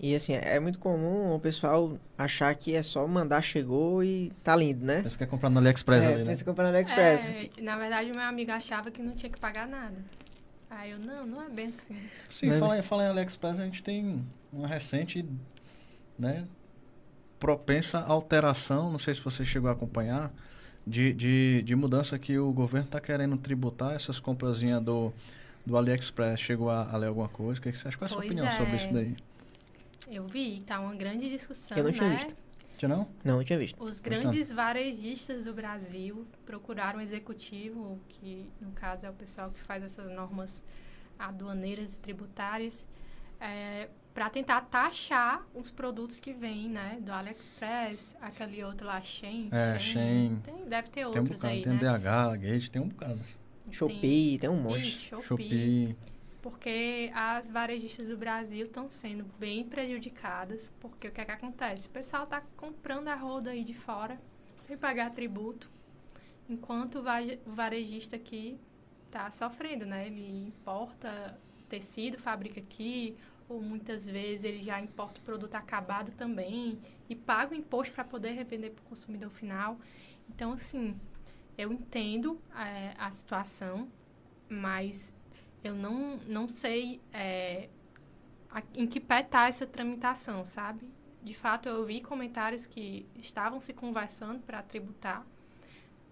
E assim, é muito comum o pessoal achar que é só mandar, chegou e tá lindo, né? Você quer comprar no AliExpress é, ali, né? pensa comprar no AliExpress. É, na verdade, o meu amigo achava que não tinha que pagar nada. Aí eu, não, não é bem assim. Sim, Né? falar, em- falar em AliExpress, a gente tem uma recente, né, propensa alteração, não sei se você chegou a acompanhar, de, de, de mudança que o governo está querendo tributar essas comprazinhas do, do AliExpress. Chegou a, a ler alguma coisa? O que, que você acha? Qual é a sua Pois opinião sobre é. isso daí? Eu vi, tá uma grande discussão, Eu não tinha né? visto. Tinha não? Não, não tinha visto. Os grandes varejistas do Brasil procuraram o executivo, que no caso é o pessoal que faz essas normas aduaneiras e tributárias, para tentar taxar os produtos que vêm, né? Do AliExpress, aquele outro lá, Shein. É, Shein. Tem, deve ter Tem um outros bocado, aí, tem né? DH, Gate, tem um bocado. Shopee, tem um monte. Isso, Shopee. Shopee. Porque as varejistas do Brasil estão sendo bem prejudicadas, porque o que é que acontece? O pessoal está comprando a roda aí de fora, sem pagar tributo, enquanto o va- o varejista aqui está sofrendo, né? Ele importa tecido, fabrica aqui, ou muitas vezes ele já importa o produto acabado também e paga o imposto para poder revender para o consumidor final. Então, assim, eu entendo eh, a situação, mas eu não, não sei é, a- em que pé está essa tramitação, sabe? De fato, eu ouvi comentários que estavam se conversando para tributar,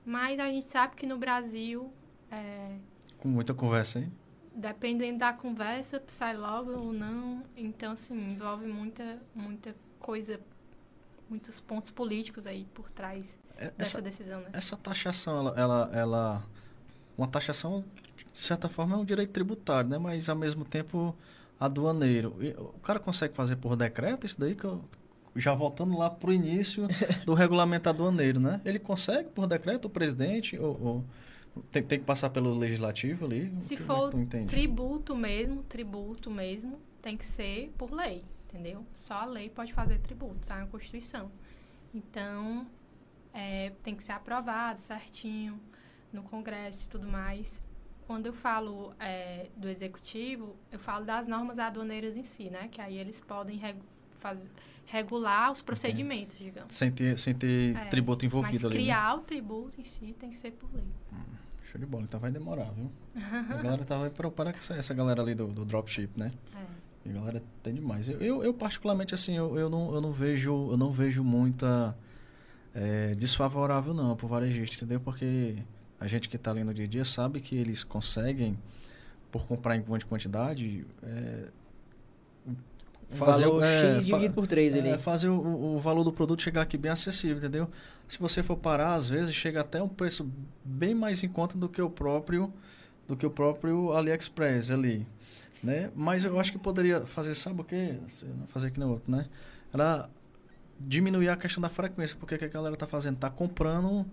mas a gente sabe que no Brasil, é, Com muita conversa aí. Dependendo da conversa, sai logo ou não. Então, assim, envolve muita, muita coisa muitos pontos políticos aí por trás É- dessa Essa, decisão, né? essa taxação, ela, ela, ela- Uma taxação, de certa forma, é um direito tributário, né? Mas, ao mesmo tempo, aduaneiro. E o cara consegue fazer por decreto isso daí que eu... Já voltando lá pro início do regulamento aduaneiro, né? Ele consegue por decreto o presidente ou... ou tem, tem que passar pelo legislativo ali? Se é for entende? tributo mesmo, tributo mesmo, tem que ser por lei, entendeu? Só a lei pode fazer tributo, tá na Constituição. Então, é, tem que ser aprovado certinho no Congresso e tudo mais. Quando eu falo é, do Executivo, eu falo das normas aduaneiras em si, né? Que aí eles podem regu faz- regular os procedimentos, digamos. Sem ter, sem ter É, tributo Mas envolvido ali, né? criar o tributo em si tem que ser por lei. Show de bola, então vai demorar, viu? A galera tava preocupada com essa, essa galera ali do, do dropship, né? É. E a galera tem demais. Eu, eu, eu, particularmente, assim, eu, eu, não, eu não vejo eu não vejo muita é, desfavorável, não, pro varejista, entendeu? Porque a gente que tá ali no dia a dia sabe que eles conseguem, por comprar em grande quantidade, é, Um valor é, X dividido por 3 ali. é, fazer o, o- o valor do produto chegar aqui bem acessível, entendeu? Se você for parar, às vezes chega até um preço bem mais em conta do que o próprio do que o próprio AliExpress ali, né? Mas eu acho que poderia fazer, sabe o quê? Fazer aqui no outro, né? Era diminuir a questão da frequência, porque o que a galera tá fazendo? Tá comprando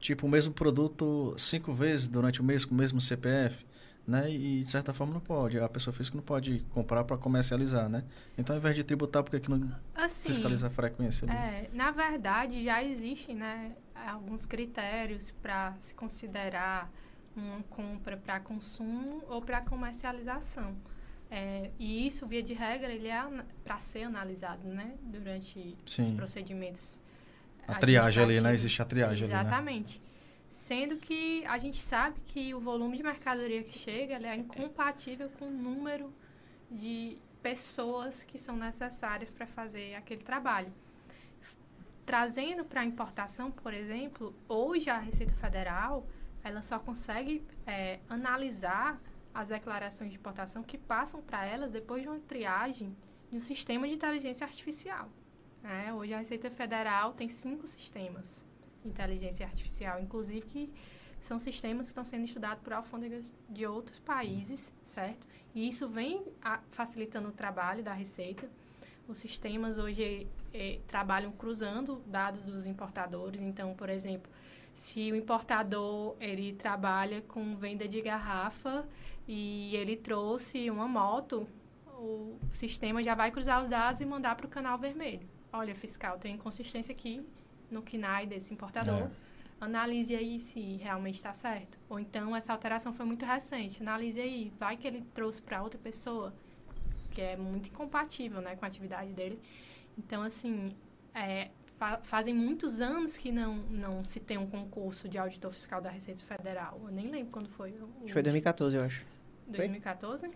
tipo o mesmo produto cinco vezes durante o mês com o mesmo CPF, né? E de certa forma não pode. A pessoa física não pode comprar para comercializar, né? Então, ao invés de tributar, por que não Assim, fiscalizar a frequência? É, na verdade, já existem né, alguns critérios para se considerar uma compra para consumo ou para comercialização. É, e isso, via de regra, ele é para ser analisado né, durante os Sim. procedimentos. A triagem ali, né? Existe a triagem ali, né? Sendo que a gente sabe que o volume de mercadoria que chega é incompatível com o número de pessoas que são necessárias para fazer aquele trabalho. Trazendo para a importação, por exemplo, hoje a Receita Federal ela só consegue é, analisar as declarações de importação que passam para elas depois de uma triagem de um sistema de inteligência artificial. né? Hoje a Receita Federal tem cinco sistemas inteligência artificial, inclusive que são sistemas que estão sendo estudados por alfândegas de outros países, certo? E isso vem a- facilitando o trabalho da Receita. Os sistemas hoje eh, trabalham cruzando dados dos importadores. Então, por exemplo, se o importador ele trabalha com venda de garrafa e ele trouxe uma moto, o sistema já vai cruzar os dados e mandar para o canal vermelho. Olha, fiscal, tem inconsistência aqui no KNAI desse importador. É. Analise aí se realmente está certo. Ou então essa alteração foi muito recente. Analise aí, vai que ele trouxe para outra pessoa, que é muito incompatível né, com a atividade dele. Então, assim, é, fa- fazem muitos anos que não, não se tem um concurso de auditor fiscal da Receita Federal. Eu nem lembro quando foi. o Acho que foi último. 2014, eu acho. 2014?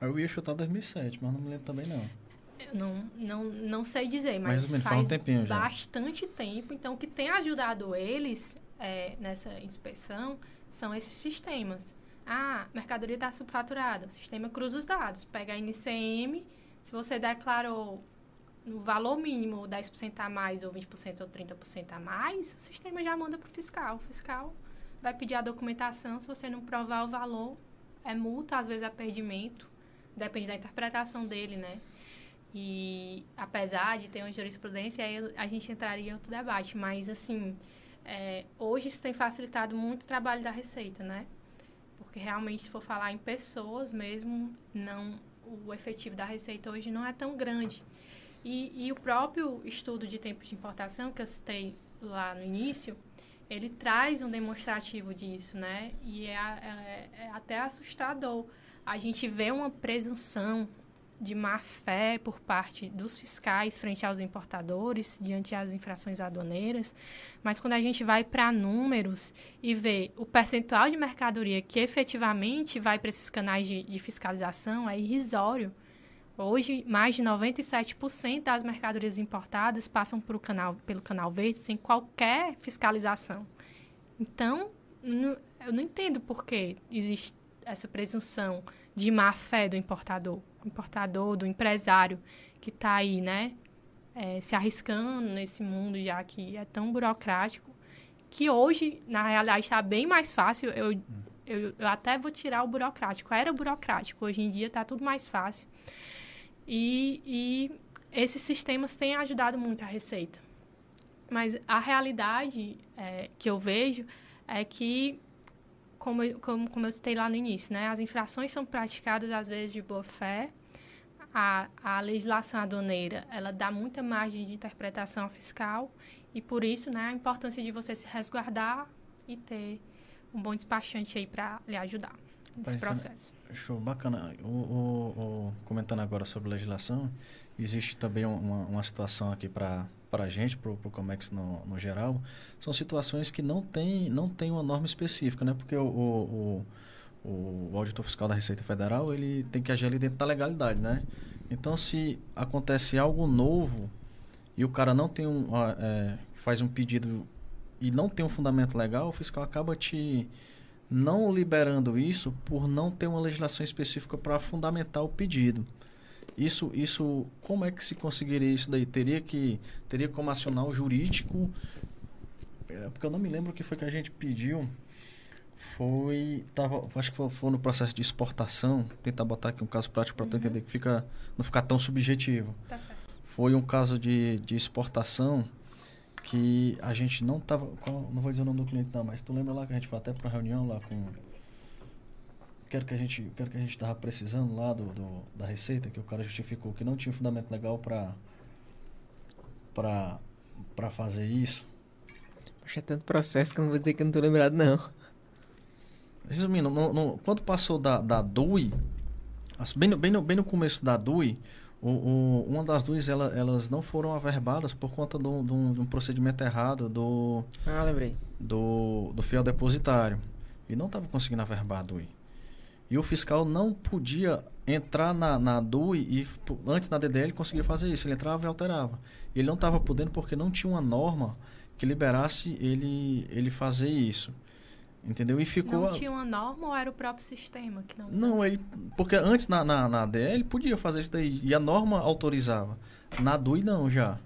Eu ia chutar 2007, mas não me lembro também não. Eu não, não, não sei dizer, mas menos, faz um tempinho já. bastante tempo. Então, o que tem ajudado eles é, nessa inspeção são esses sistemas. Ah, mercadoria está subfaturada. O sistema cruza os dados. Pega a NCM. Se você declarou no valor mínimo 10% a mais ou 20% ou 30% a mais, o sistema já manda para o fiscal. O fiscal vai pedir a documentação. Se você não provar o valor, é multa, às vezes é perdimento. Depende da interpretação dele, né? E apesar de ter uma jurisprudência, aí a gente entraria em outro debate. Mas, assim, é, hoje isso tem facilitado muito o trabalho da Receita, né? Porque realmente, se for falar em pessoas mesmo, não o efetivo da Receita hoje não é tão grande. E, e o próprio estudo de tempo de importação, que eu citei lá no início, ele traz um demonstrativo disso, né? E é, é- é até assustador. A gente vê uma presunção de má fé por parte dos fiscais frente aos importadores diante das infrações aduaneiras, mas quando a gente vai para números e vê o percentual de mercadoria que efetivamente vai para esses canais de, de fiscalização é irrisório. Hoje, mais de 97% das mercadorias importadas passam canal, pelo canal verde sem qualquer fiscalização. Então, eu não entendo por que existe essa presunção de má fé do importador, do importador, do empresário que está aí, né, é, se arriscando nesse mundo já que é tão burocrático, que hoje, na realidade, está bem mais fácil. Eu, eu, eu, até vou tirar o burocrático. Era burocrático, hoje em dia está tudo mais fácil. E, e esses sistemas têm ajudado muito a Receita. Mas a realidade é, que eu vejo é que, como, como, como eu citei lá no início, né, as infrações são praticadas às vezes de boa fé. A, a legislação aduaneira ela dá muita margem de interpretação fiscal e por isso né, a importância de você se resguardar e ter um bom despachante aí para lhe ajudar nesse processo. Show, bacana. O, o, o, comentando agora sobre legislação, existe também uma, uma situação aqui para para a gente, para o Comex no, no geral, são situações que não tem, não tem uma norma específica, né? Porque o, o, o, o auditor fiscal da Receita Federal, ele tem que agir ali dentro da legalidade, né? Então, se acontece algo novo e o cara não tem um, é, faz um pedido e não tem um fundamento legal, o fiscal acaba te não liberando isso por não ter uma legislação específica para fundamentar o pedido. Isso, isso, como é que se conseguiria isso daí? Teria que, teria como acionar o jurídico? É, porque eu não me lembro o que foi que a gente pediu. Foi, tava, acho que foi, foi no processo de exportação. Tentar botar aqui um caso prático para uhum. tu entender que fica, não ficar tão subjetivo. Tá certo. Foi um caso de, de exportação que a gente não tava, não vou dizer o nome do cliente não, mas tu lembra lá que a gente foi até para reunião lá com quero que a gente quero que a gente estava precisando lá do, do, da receita que o cara justificou que não tinha fundamento legal para para para fazer isso. Poxa, é tanto processo que eu não vou dizer que eu não tô lembrado não. Resumindo no, no, quando passou da, da DUI bem no, bem, no, bem no começo da DUI o, o, uma das duas ela, elas não foram averbadas por conta de um procedimento errado do ah lembrei. do, do fiel depositário. E não estava conseguindo averbar a DUI e o fiscal não podia entrar na, na DUI e antes na DDL conseguia fazer isso. Ele entrava e alterava. Ele não estava podendo porque não tinha uma norma que liberasse ele, ele fazer isso. Entendeu? E ficou. Não tinha uma norma ou era o próprio sistema que não. Não, ele. Porque antes na, na, na DL podia fazer isso daí. E a norma autorizava. Na DUI não já.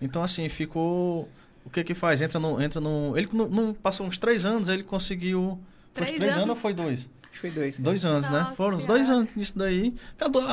Então assim, ficou. O que que faz? Entra no. Entra no ele não, não passou uns três anos, ele conseguiu. Três, três anos? anos ou foi dois? Acho que foi dois. Dois anos, né? Nossa Foram os dois anos nisso daí.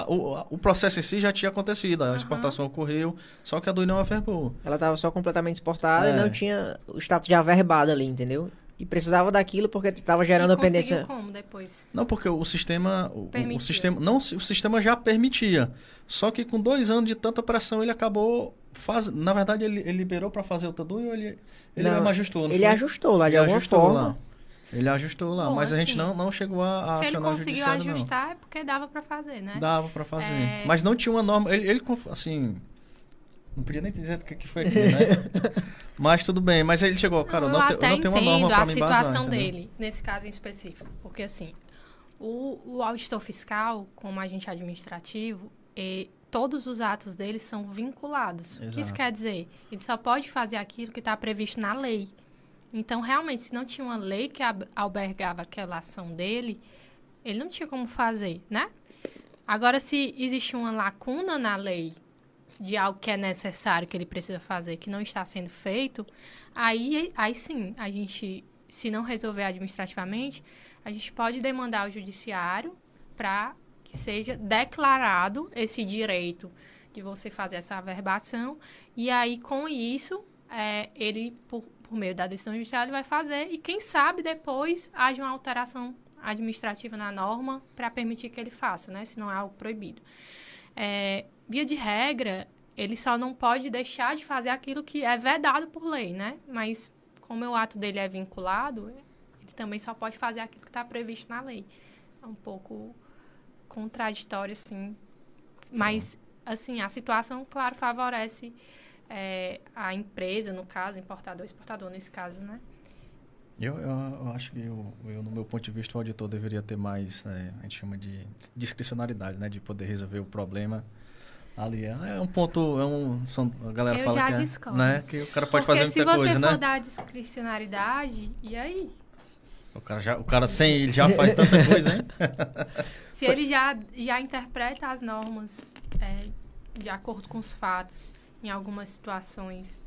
O, o processo em si já tinha acontecido, a Aham. exportação ocorreu, só que a DUI não averbou. Ela tava só completamente exportada É. e não tinha o status de averbado ali, entendeu? E precisava daquilo porque tava gerando e a pendência. como depois? Não, porque o sistema. O, o sistema. Não, o sistema já permitia. Só que com dois anos de tanta pressão, ele acabou. Faz, na verdade, ele, ele liberou para fazer outra DUI ou ele, ele Não, mesmo ajustou? não Ele foi? ajustou lá de Ele alguma ajustou forma. lá. Ele ajustou lá, Bom, mas a gente assim, não, não chegou a, a Se ele acionar o conseguiu judiciário, não. ajustar, é porque dava para fazer, né? Dava pra fazer. É. Mas não tinha uma norma. Ele, ele assim. Não podia nem dizer o que, foi aqui, né? mas tudo bem. Mas ele chegou, cara, eu não, eu te- eu não tenho uma norma pra a me embasar, situação entendeu? dele, nesse caso em específico. Porque, assim, o, o auditor fiscal, como agente administrativo, e todos os atos dele são vinculados. O que isso Exato. quer dizer? Ele só pode fazer aquilo que está previsto na lei. Então, realmente, se não tinha uma lei que albergava aquela ação dele, ele não tinha como fazer, né? Agora, se existe uma lacuna na lei de algo que é necessário, que ele precisa fazer, que não está sendo feito, aí, aí sim, a gente, se não resolver administrativamente, a gente pode demandar ao judiciário para que seja declarado esse direito de você fazer essa averbação, e aí, com isso, é, ele, por, por meio da decisão judicial, ele vai fazer, e quem sabe depois haja uma alteração administrativa na norma para permitir que ele faça, né? Se não é algo proibido. É, via de regra, ele só não pode deixar de fazer aquilo que é vedado por lei, né? Mas como o ato dele é vinculado, ele também só pode fazer aquilo que está previsto na lei. É um pouco contraditório, assim. Mas, assim, a situação, claro, favorece é, a empresa, no caso, importador, exportador, nesse caso, né? Eu, eu, eu acho que, eu, eu, no meu ponto de vista, o auditor deveria ter mais, né, a gente chama de discricionalidade, né? De poder resolver o problema ali. É um ponto, é um, são, a galera Eu fala já que, é, né, que o cara pode Porque fazer se muita você coisa, for né? dar discricionariedade, e aí? O cara, já, o cara sem ele já faz tanta coisa, hein? Se ele já, já interpreta as normas é, de acordo com os fatos em algumas situações,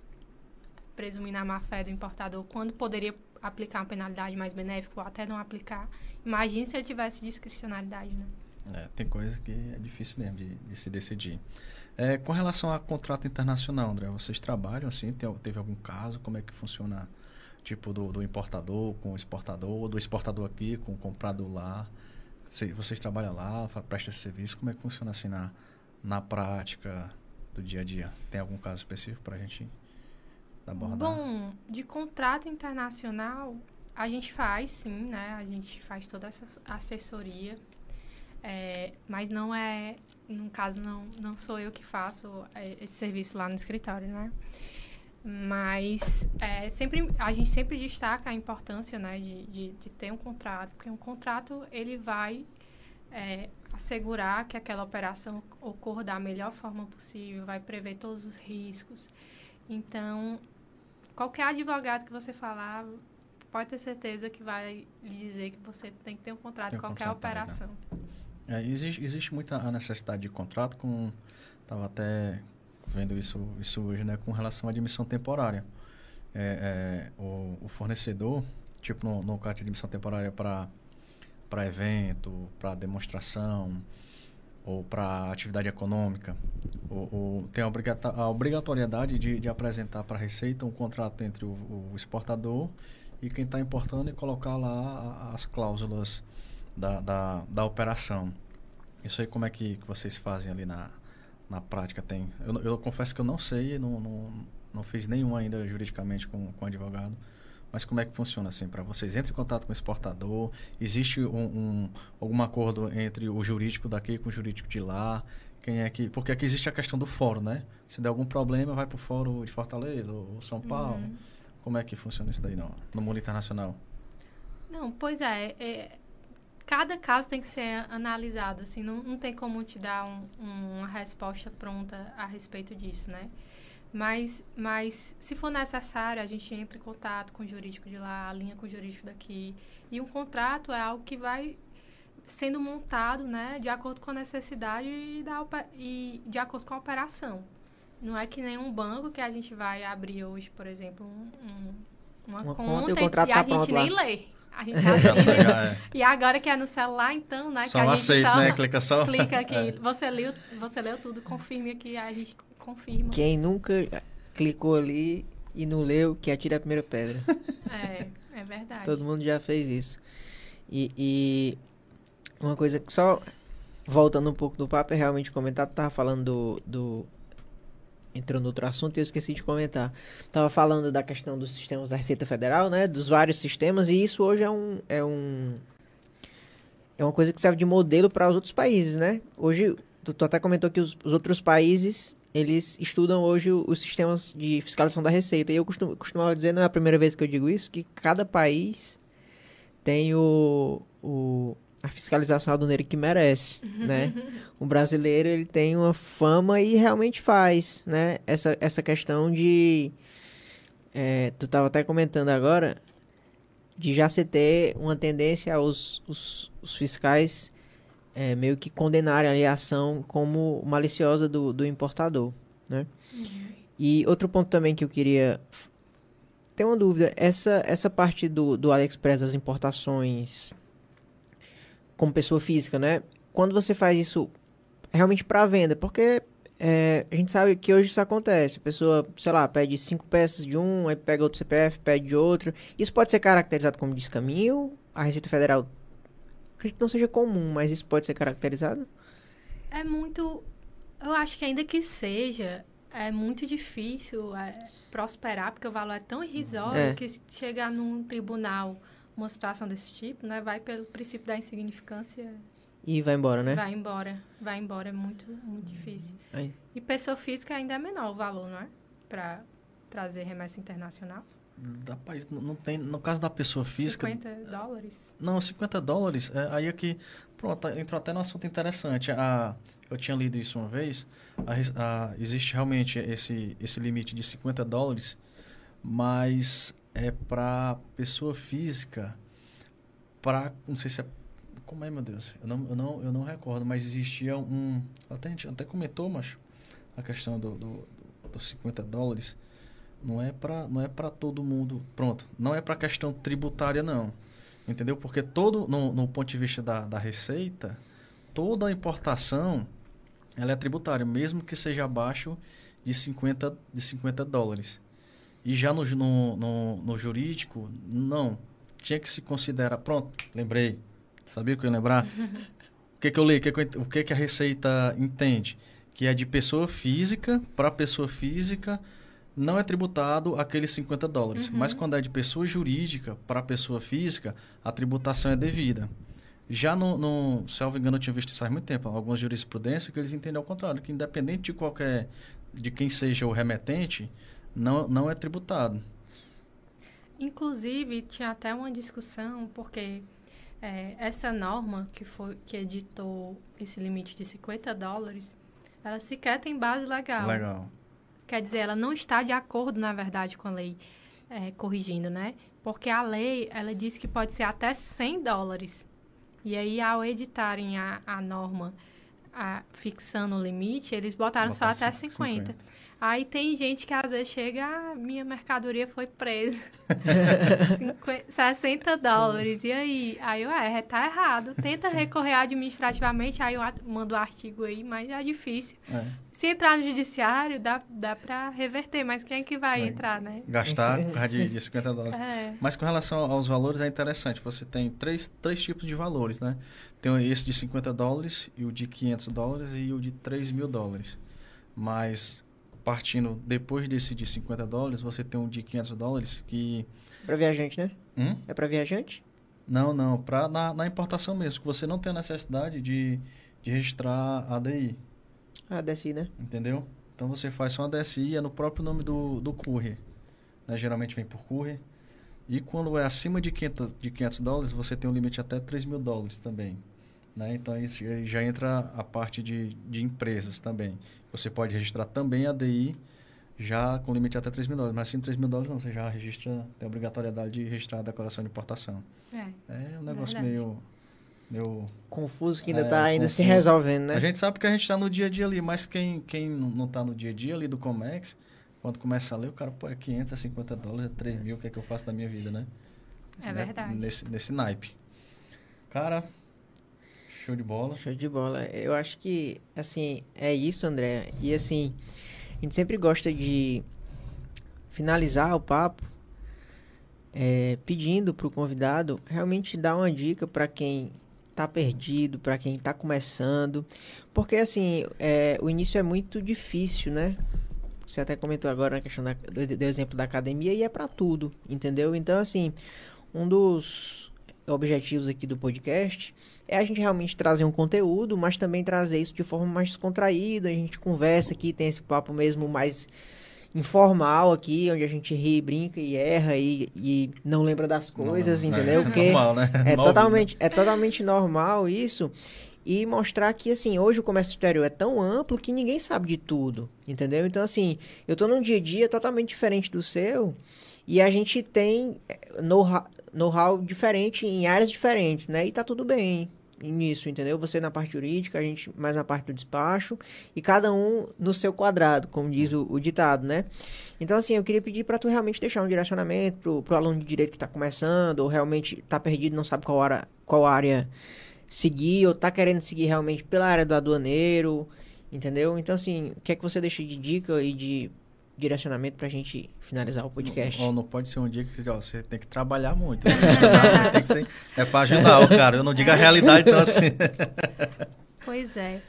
presumir na má-fé do importador, quando poderia aplicar uma penalidade mais benéfica ou até não aplicar. Imagine se ele tivesse discricionalidade, né? É, tem coisa que é difícil mesmo de, de se decidir. É, com relação a contrato internacional, André, vocês trabalham assim? Tem, teve algum caso? Como é que funciona, tipo, do, do importador com o exportador, do exportador aqui com o comprador lá? Se, vocês trabalham lá, prestam serviço? Como é que funciona assim na, na prática do dia a dia? Tem algum caso específico para a gente abordar? Bom, de contrato internacional, a gente faz, sim, né? A gente faz toda essa assessoria. É, mas não é, no caso, não, não sou eu que faço é, esse serviço lá no escritório, né? Mas é, sempre, a gente sempre destaca a importância né, de, de, de, ter um contrato, porque um contrato ele vai é, assegurar que aquela operação ocorra da melhor forma possível, vai prever todos os riscos. Então, qualquer advogado que você falar, pode ter certeza que vai lhe dizer que você tem que ter um contrato em qualquer contrato, operação. É, existe, existe muita necessidade de contrato com... Estava até vendo isso, isso hoje, né? Com relação à admissão temporária. É, é, o, o, fornecedor, tipo no, no caso de admissão temporária para para evento, para demonstração ou para atividade econômica, o, o, tem a, obrigata, a obrigatoriedade de, de apresentar para a Receita um contrato entre o, o exportador e quem está importando e colocar lá as cláusulas da, da, da operação. Isso aí como é que, que vocês fazem ali na, na prática? Tem, eu, eu confesso que eu não sei, não, não, não fiz nenhum ainda juridicamente com, com advogado. Mas como é que funciona assim para vocês? Entre em contato com o exportador? Existe um, um, algum acordo entre o jurídico daqui com o jurídico de lá? Quem é que... Porque aqui existe a questão do fórum, né? Se der algum problema, vai para o fórum de Fortaleza ou São Paulo. Uhum. Como é que funciona isso daí no, no mundo internacional? Não, pois é, é, cada caso tem que ser analisado, assim, não, não tem como te dar um, um, uma resposta pronta a respeito disso, né? Mas, mas se for necessário, a gente entra em contato com o jurídico de lá, alinha com o jurídico daqui. E um contrato é algo que vai sendo montado, né, de acordo com a necessidade e, da, e de acordo com a operação. Não é que nem um banco que a gente vai abrir hoje, por exemplo, um, um, uma, uma, conta, conta e, e, a tá gente nem lá. lê. A gente assina. é. E agora que é no celular, então, né? Só que a aceito, só né? Clica só. Clica aqui. É. Você, leu, você leu tudo, confirme aqui, a gente confirma. Quem nunca clicou ali e não leu, que atira a primeira pedra. É, é verdade. Todo mundo já fez isso. E, e uma coisa que só voltando um pouco do papo é realmente comentar, tu tava falando do, do entrou no outro assunto e eu esqueci de comentar. Tava falando da questão dos sistemas da Receita Federal, né? Dos vários sistemas, e isso hoje é um. É, um, é uma coisa que serve de modelo para os outros países, né? Hoje, tu, tu até comentou que os, os, outros países, eles estudam hoje os sistemas de fiscalização da Receita. E eu costumo, costumava dizer, não é a primeira vez que eu digo isso, que cada país tem o, o a fiscalização aduaneira que merece, né? O brasileiro, ele tem uma fama e realmente faz, né? Essa, essa questão de... É, tu estava até comentando agora de já se ter uma tendência aos os, os fiscais é, meio que condenarem a ação como maliciosa do, do importador, né? Uhum. E outro ponto também que eu queria ter uma dúvida, essa, essa parte do, do AliExpress, das importações como pessoa física, né? Quando você faz isso realmente para venda, porque é, a gente sabe que hoje isso acontece. A pessoa, sei lá, pede cinco peças de um, aí pega outro CPF, pede de outro. Isso pode ser caracterizado como descaminho. A Receita Federal acredito que não seja comum, mas isso pode ser caracterizado? É muito. Eu acho que ainda que seja, é muito difícil é, prosperar, porque o valor é tão irrisório é. que chegar num tribunal uma situação desse tipo, né? Vai pelo princípio da insignificância. E vai embora, né? Vai embora. Vai embora, é muito, muito difícil. Aí. E pessoa física ainda é menor o valor, não é? Para trazer remessa internacional. Da país, não tem, no caso da pessoa física... 50 dólares? Não, 50 dólares, é, aí aqui, pronto, entrou até num assunto interessante. A, eu tinha lido isso uma vez, a, a, existe realmente esse, esse limite de 50 dólares, mas é para pessoa física, para não sei se é como é meu Deus, eu não, eu não, eu não recordo, mas existia um até a gente até comentou, mas a questão do, do, dos 50 dólares, não é para não é para todo mundo. Pronto, não é para questão tributária não. Entendeu? Porque todo no, no ponto de vista da, da receita, toda a importação ela é tributária, mesmo que seja abaixo de 50 de 50 dólares. E já no, no, no, no jurídico, não. Tinha que se considerar. Pronto, lembrei. Sabia que eu ia lembrar? o que, que eu li? O, que, que, eu, o que, que a Receita entende? Que é de pessoa física para pessoa física não é tributado aqueles 50 dólares. Uhum. Mas quando é de pessoa jurídica para pessoa física, a tributação é devida. Já no, no se eu não me engano, eu tinha visto isso faz muito tempo, algumas jurisprudências que eles entendem ao contrário, que independente de qualquer, de quem seja o remetente, não, não é tributado. Inclusive, tinha até uma discussão, porque é, essa norma que, foi, que editou esse limite de 50 dólares, ela sequer tem base legal. Legal. Quer dizer, ela não está de acordo, na verdade, com a lei, é, corrigindo, né? Porque a lei, ela diz que pode ser até 100 dólares. E aí, ao editarem a, a norma a, fixando o limite, eles botaram Botar só até 50. 50. Aí tem gente que às vezes chega, ah, minha mercadoria foi presa. 50, 60 dólares. E aí? Aí eu, é, tá errado. Tenta recorrer administrativamente, aí eu mando o artigo aí, mas é difícil. É. Se entrar no judiciário, dá, dá pra reverter, mas quem é que vai, vai entrar, né? Gastar por causa de, de 50 dólares. É. Mas com relação aos valores, é interessante. Você tem três, três tipos de valores, né? Tem esse de 50 dólares, e o de 500 dólares e o de 3 mil dólares. Mas partindo depois desse de 50 dólares, você tem um de 500 dólares que... Para viajante, né? Hum? É para viajante? Não, não. Pra, na, na importação mesmo. Que você não tem a necessidade de, de registrar a DI. A DSI, né? Entendeu? Então você faz só uma DSI, é no próprio nome do, do courier. Né? Geralmente vem por courier. E quando é acima de 500, de 500 dólares, você tem um limite até 3 mil dólares também. Né? Então, isso já entra a parte de, de empresas também. Você pode registrar também a DI já com limite até 3 mil dólares. Mas acima de 3 mil dólares, não. Você já registra, tem a obrigatoriedade de registrar a declaração de importação. É, é um negócio meio... Meu, confuso que ainda está é, ainda se resolvendo, né? A gente sabe que a gente está no dia a dia ali, mas quem, quem não está no dia a dia ali do Comex, quando começa a ler, o cara, pô, é 500, é 50 dólares, é 3 mil, o que é que eu faço da minha vida, né? É né? verdade. Nesse, nesse naipe. Cara, Show de bola. Show de bola. Eu acho que, assim, é isso, André. E, assim, a gente sempre gosta de finalizar o papo é, pedindo para o convidado realmente dar uma dica para quem está perdido, para quem está começando. Porque, assim, é, o início é muito difícil, né? Você até comentou agora na questão da, do, do exemplo da academia e é para tudo, entendeu? Então, assim, um dos objetivos aqui do podcast é a gente realmente trazer um conteúdo, mas também trazer isso de forma mais descontraída. A gente conversa aqui, tem esse papo mesmo mais informal aqui, onde a gente ri, brinca e erra e, e não lembra das coisas, não, entendeu? É, Porque normal, né? É totalmente, é totalmente normal isso. E mostrar que, assim, hoje o comércio exterior é tão amplo que ninguém sabe de tudo, entendeu? Então, assim, eu tô num dia a dia totalmente diferente do seu e a gente tem eh, know-how know diferente em áreas diferentes, né? E tá tudo bem nisso, entendeu? Você na parte jurídica, a gente mais na parte do despacho e cada um no seu quadrado, como diz o, o ditado, né? Então, assim, eu queria pedir para tu realmente deixar um direcionamento pro, pro aluno de direito que está começando ou realmente está perdido, não sabe qual área, qual área seguir ou está querendo seguir realmente pela área do aduaneiro, entendeu? Então, assim, o que é que você deixa de dica e de direcionamento pra gente finalizar o podcast. Não, não pode ser um dia que ó, você tem que trabalhar muito. Né? tem que ser, é pra ajudar o cara. Eu não digo a realidade, então assim. Pois é.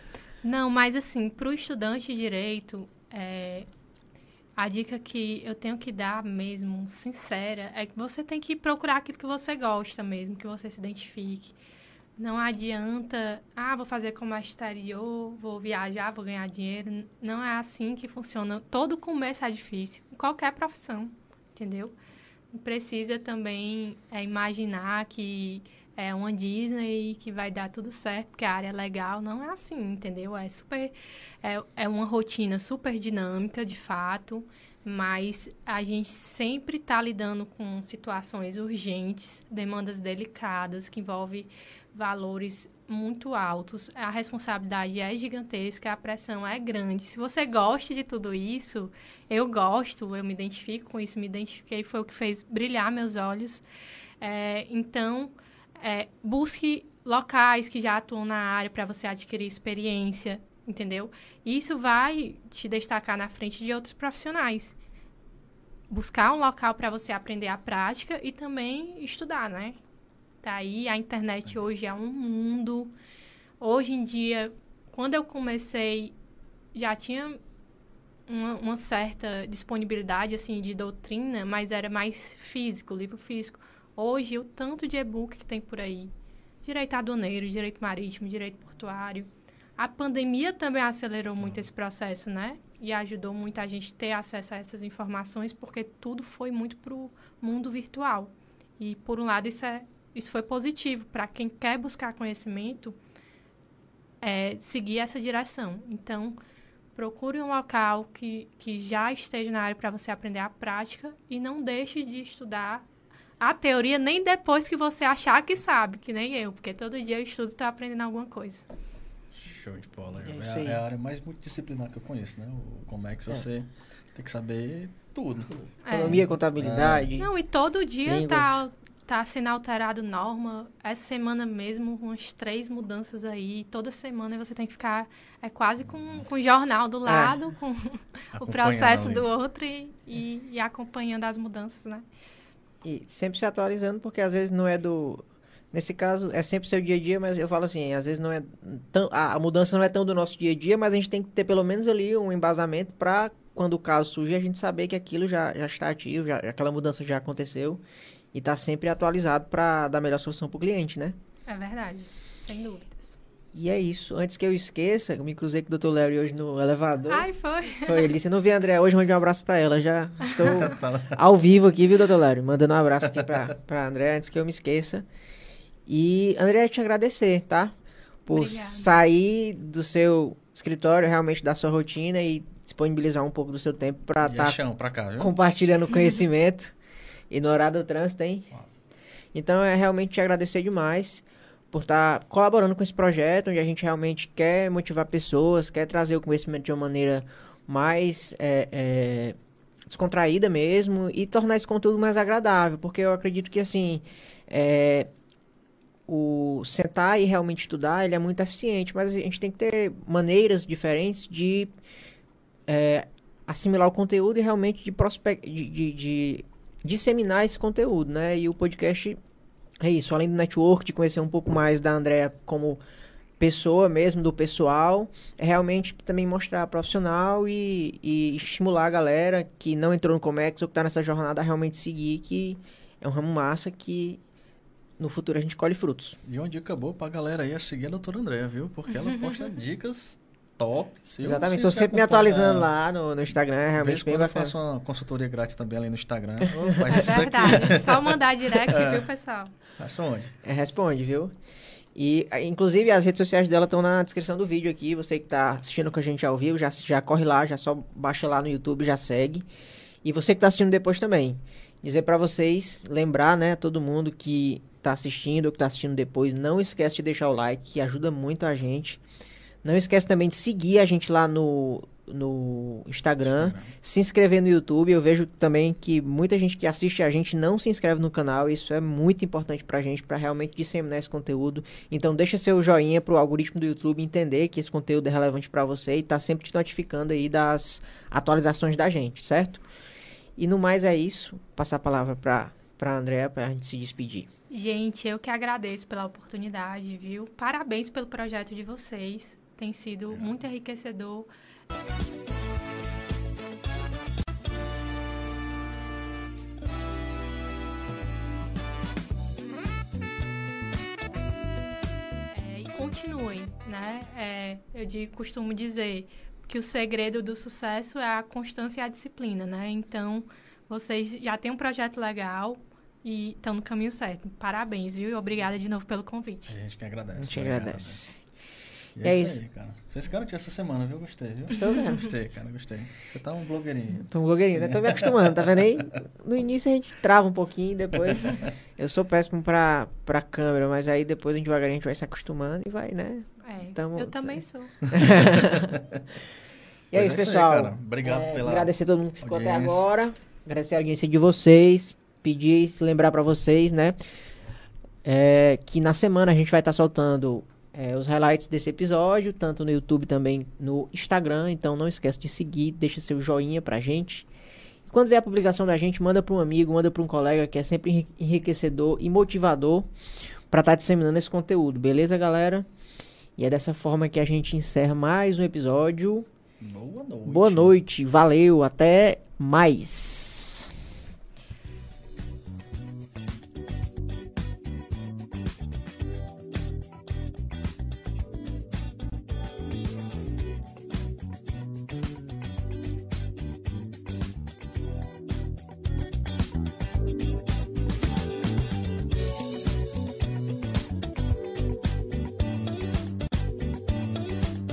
Não, mas assim, pro estudante de direito, é, a dica que eu tenho que dar mesmo, sincera, é que você tem que procurar aquilo que você gosta mesmo, que você se identifique. Não adianta, ah, vou fazer comércio exterior, vou viajar, vou ganhar dinheiro. Não é assim que funciona. Todo começo é difícil, qualquer profissão, entendeu? Precisa também é, imaginar que é uma Disney que vai dar tudo certo, porque a área é legal. Não é assim, entendeu? É super. É, é uma rotina super dinâmica, de fato, mas a gente sempre está lidando com situações urgentes, demandas delicadas, que envolvem valores muito altos, a responsabilidade é gigantesca, a pressão é grande. Se você gosta de tudo isso, eu gosto, eu me identifico com isso, me identifiquei, foi o que fez brilhar meus olhos. É, então, é, busque locais que já atuam na área para você adquirir experiência, entendeu? Isso vai te destacar na frente de outros profissionais. Buscar um local para você aprender a prática e também estudar, né? Tá aí, a internet hoje é um mundo. Hoje em dia, quando eu comecei, já tinha uma, uma certa disponibilidade, assim, de doutrina, mas era mais físico, livro físico. Hoje, o tanto de e-book que tem por aí. Direito aduaneiro, direito marítimo, direito portuário. A pandemia também acelerou muito esse processo, né? E ajudou muito a gente ter acesso a essas informações, porque tudo foi muito para o mundo virtual. E, por um lado, isso, é, isso foi positivo para quem quer buscar conhecimento, é, seguir essa direção. Então, procure um local que, que já esteja na área para você aprender a prática e não deixe de estudar a teoria nem depois que você achar que sabe, que nem eu, porque todo dia eu estudo e estou aprendendo alguma coisa. Show de bola. É, é, é, a área mais multidisciplinar que eu conheço, né? O Comex, é. você tem que saber tudo. É. Economia, contabilidade. É. Não, e todo dia tá, tá sendo alterado norma. Essa semana mesmo, umas três mudanças aí. Toda semana você tem que ficar é quase com, com o jornal do lado, com o processo do outro e, e, e acompanhando as mudanças, né? E sempre se atualizando, porque às vezes não é do. Nesse caso, é sempre seu dia a dia, mas eu falo assim, às vezes não é tão, a mudança não é tão do nosso dia a dia, mas a gente tem que ter pelo menos ali um embasamento para quando o caso surgir, a gente saber que aquilo já, já está ativo, já, aquela mudança já aconteceu e está sempre atualizado para dar a melhor solução para o cliente, né? É verdade, sem dúvidas. E é isso. Antes que eu esqueça, eu me cruzei com o Dr. Larry hoje no elevador. Ai, foi. Foi, ele disse, não vi a André hoje, mande um abraço para ela. Já estou ao vivo aqui, viu, Dr. Larry? Mandando um abraço aqui para a André, antes que eu me esqueça. E, André, te agradecer, tá? Por Obrigada. sair do seu escritório, realmente da sua rotina e disponibilizar um pouco do seu tempo para estar tá compartilhando conhecimento no horário do trânsito, hein? Então, é realmente te agradecer demais por estar tá colaborando com esse projeto, onde a gente realmente quer motivar pessoas, quer trazer o conhecimento de uma maneira mais é, é, descontraída mesmo e tornar esse conteúdo mais agradável, porque eu acredito que assim é, o sentar e realmente estudar ele é muito eficiente, mas a gente tem que ter maneiras diferentes de é, assimilar o conteúdo e realmente de, de, de, de disseminar esse conteúdo, né? E o podcast é isso, além do network, de conhecer um pouco mais da Andrea como pessoa mesmo, do pessoal, é realmente também mostrar profissional e, e estimular a galera que não entrou no Comex ou que está nessa jornada a realmente seguir, que é um ramo massa que no futuro a gente colhe frutos. E uma dica boa pra galera aí é seguir a doutora Andréa, viu? Porque ela posta dicas top. Exatamente, estou sempre me atualizando lá no, no Instagram, é realmente bem bacana. Eu faço uma consultoria grátis também ali no Instagram. Oh, é verdade, só mandar direct, é. viu, pessoal? Responde. É, responde, viu? E, inclusive, as redes sociais dela estão na descrição do vídeo aqui. Você que está assistindo com a gente ao vivo, já, já corre lá, já só baixa lá no YouTube, já segue. E você que está assistindo depois também. Dizer para vocês, lembrar, né, todo mundo que está assistindo ou que está assistindo depois, não esquece de deixar o like, que ajuda muito a gente. Não esquece também de seguir a gente lá no, no Instagram, Instagram, se inscrever no YouTube. Eu vejo também que muita gente que assiste a gente não se inscreve no canal. Isso é muito importante pra gente, para realmente disseminar esse conteúdo. Então deixa seu joinha pro algoritmo do YouTube entender que esse conteúdo é relevante para você e tá sempre te notificando aí das atualizações da gente, certo? E no mais é isso. Passar a palavra para para Andréa para a gente se despedir. Gente, eu que agradeço pela oportunidade, viu? Parabéns pelo projeto de vocês tem sido muito enriquecedor. É, e continuem, né? É, eu de, costumo dizer que o segredo do sucesso é a constância e a disciplina, né? Então, vocês já têm um projeto legal, e estão no caminho certo. Parabéns, viu? E obrigada de novo pelo convite. A gente que agradece. A gente agradece. E é, é isso. Aí, cara. Você se garantiu essa semana, viu? Gostei, viu? Estou vendo. Gostei, cara, gostei. Você tá um blogueirinho. Tô um blogueirinho, né? Tô me acostumando, tá vendo aí? No início a gente trava um pouquinho, depois. Eu sou péssimo pra, pra câmera, mas aí depois devagarinho a gente vai se acostumando e vai, né? É, Tamo- eu também sou. E é isso, é isso aí, pessoal. cara. Obrigado É, pela Agradecer a todo mundo que ficou até audiência. agora. Agradecer a audiência de vocês. Pedir, lembrar pra vocês, né? é, que na semana a gente vai estar soltando é, os highlights desse episódio, tanto no YouTube também no Instagram. Então não esquece de seguir, deixa seu joinha pra gente. E quando vier a publicação da gente, manda para um amigo, manda para um colega que é sempre enri- enriquecedor e motivador para estar disseminando esse conteúdo, beleza, galera? E é dessa forma que a gente encerra mais um episódio. Boa noite. Boa noite, valeu, até mais.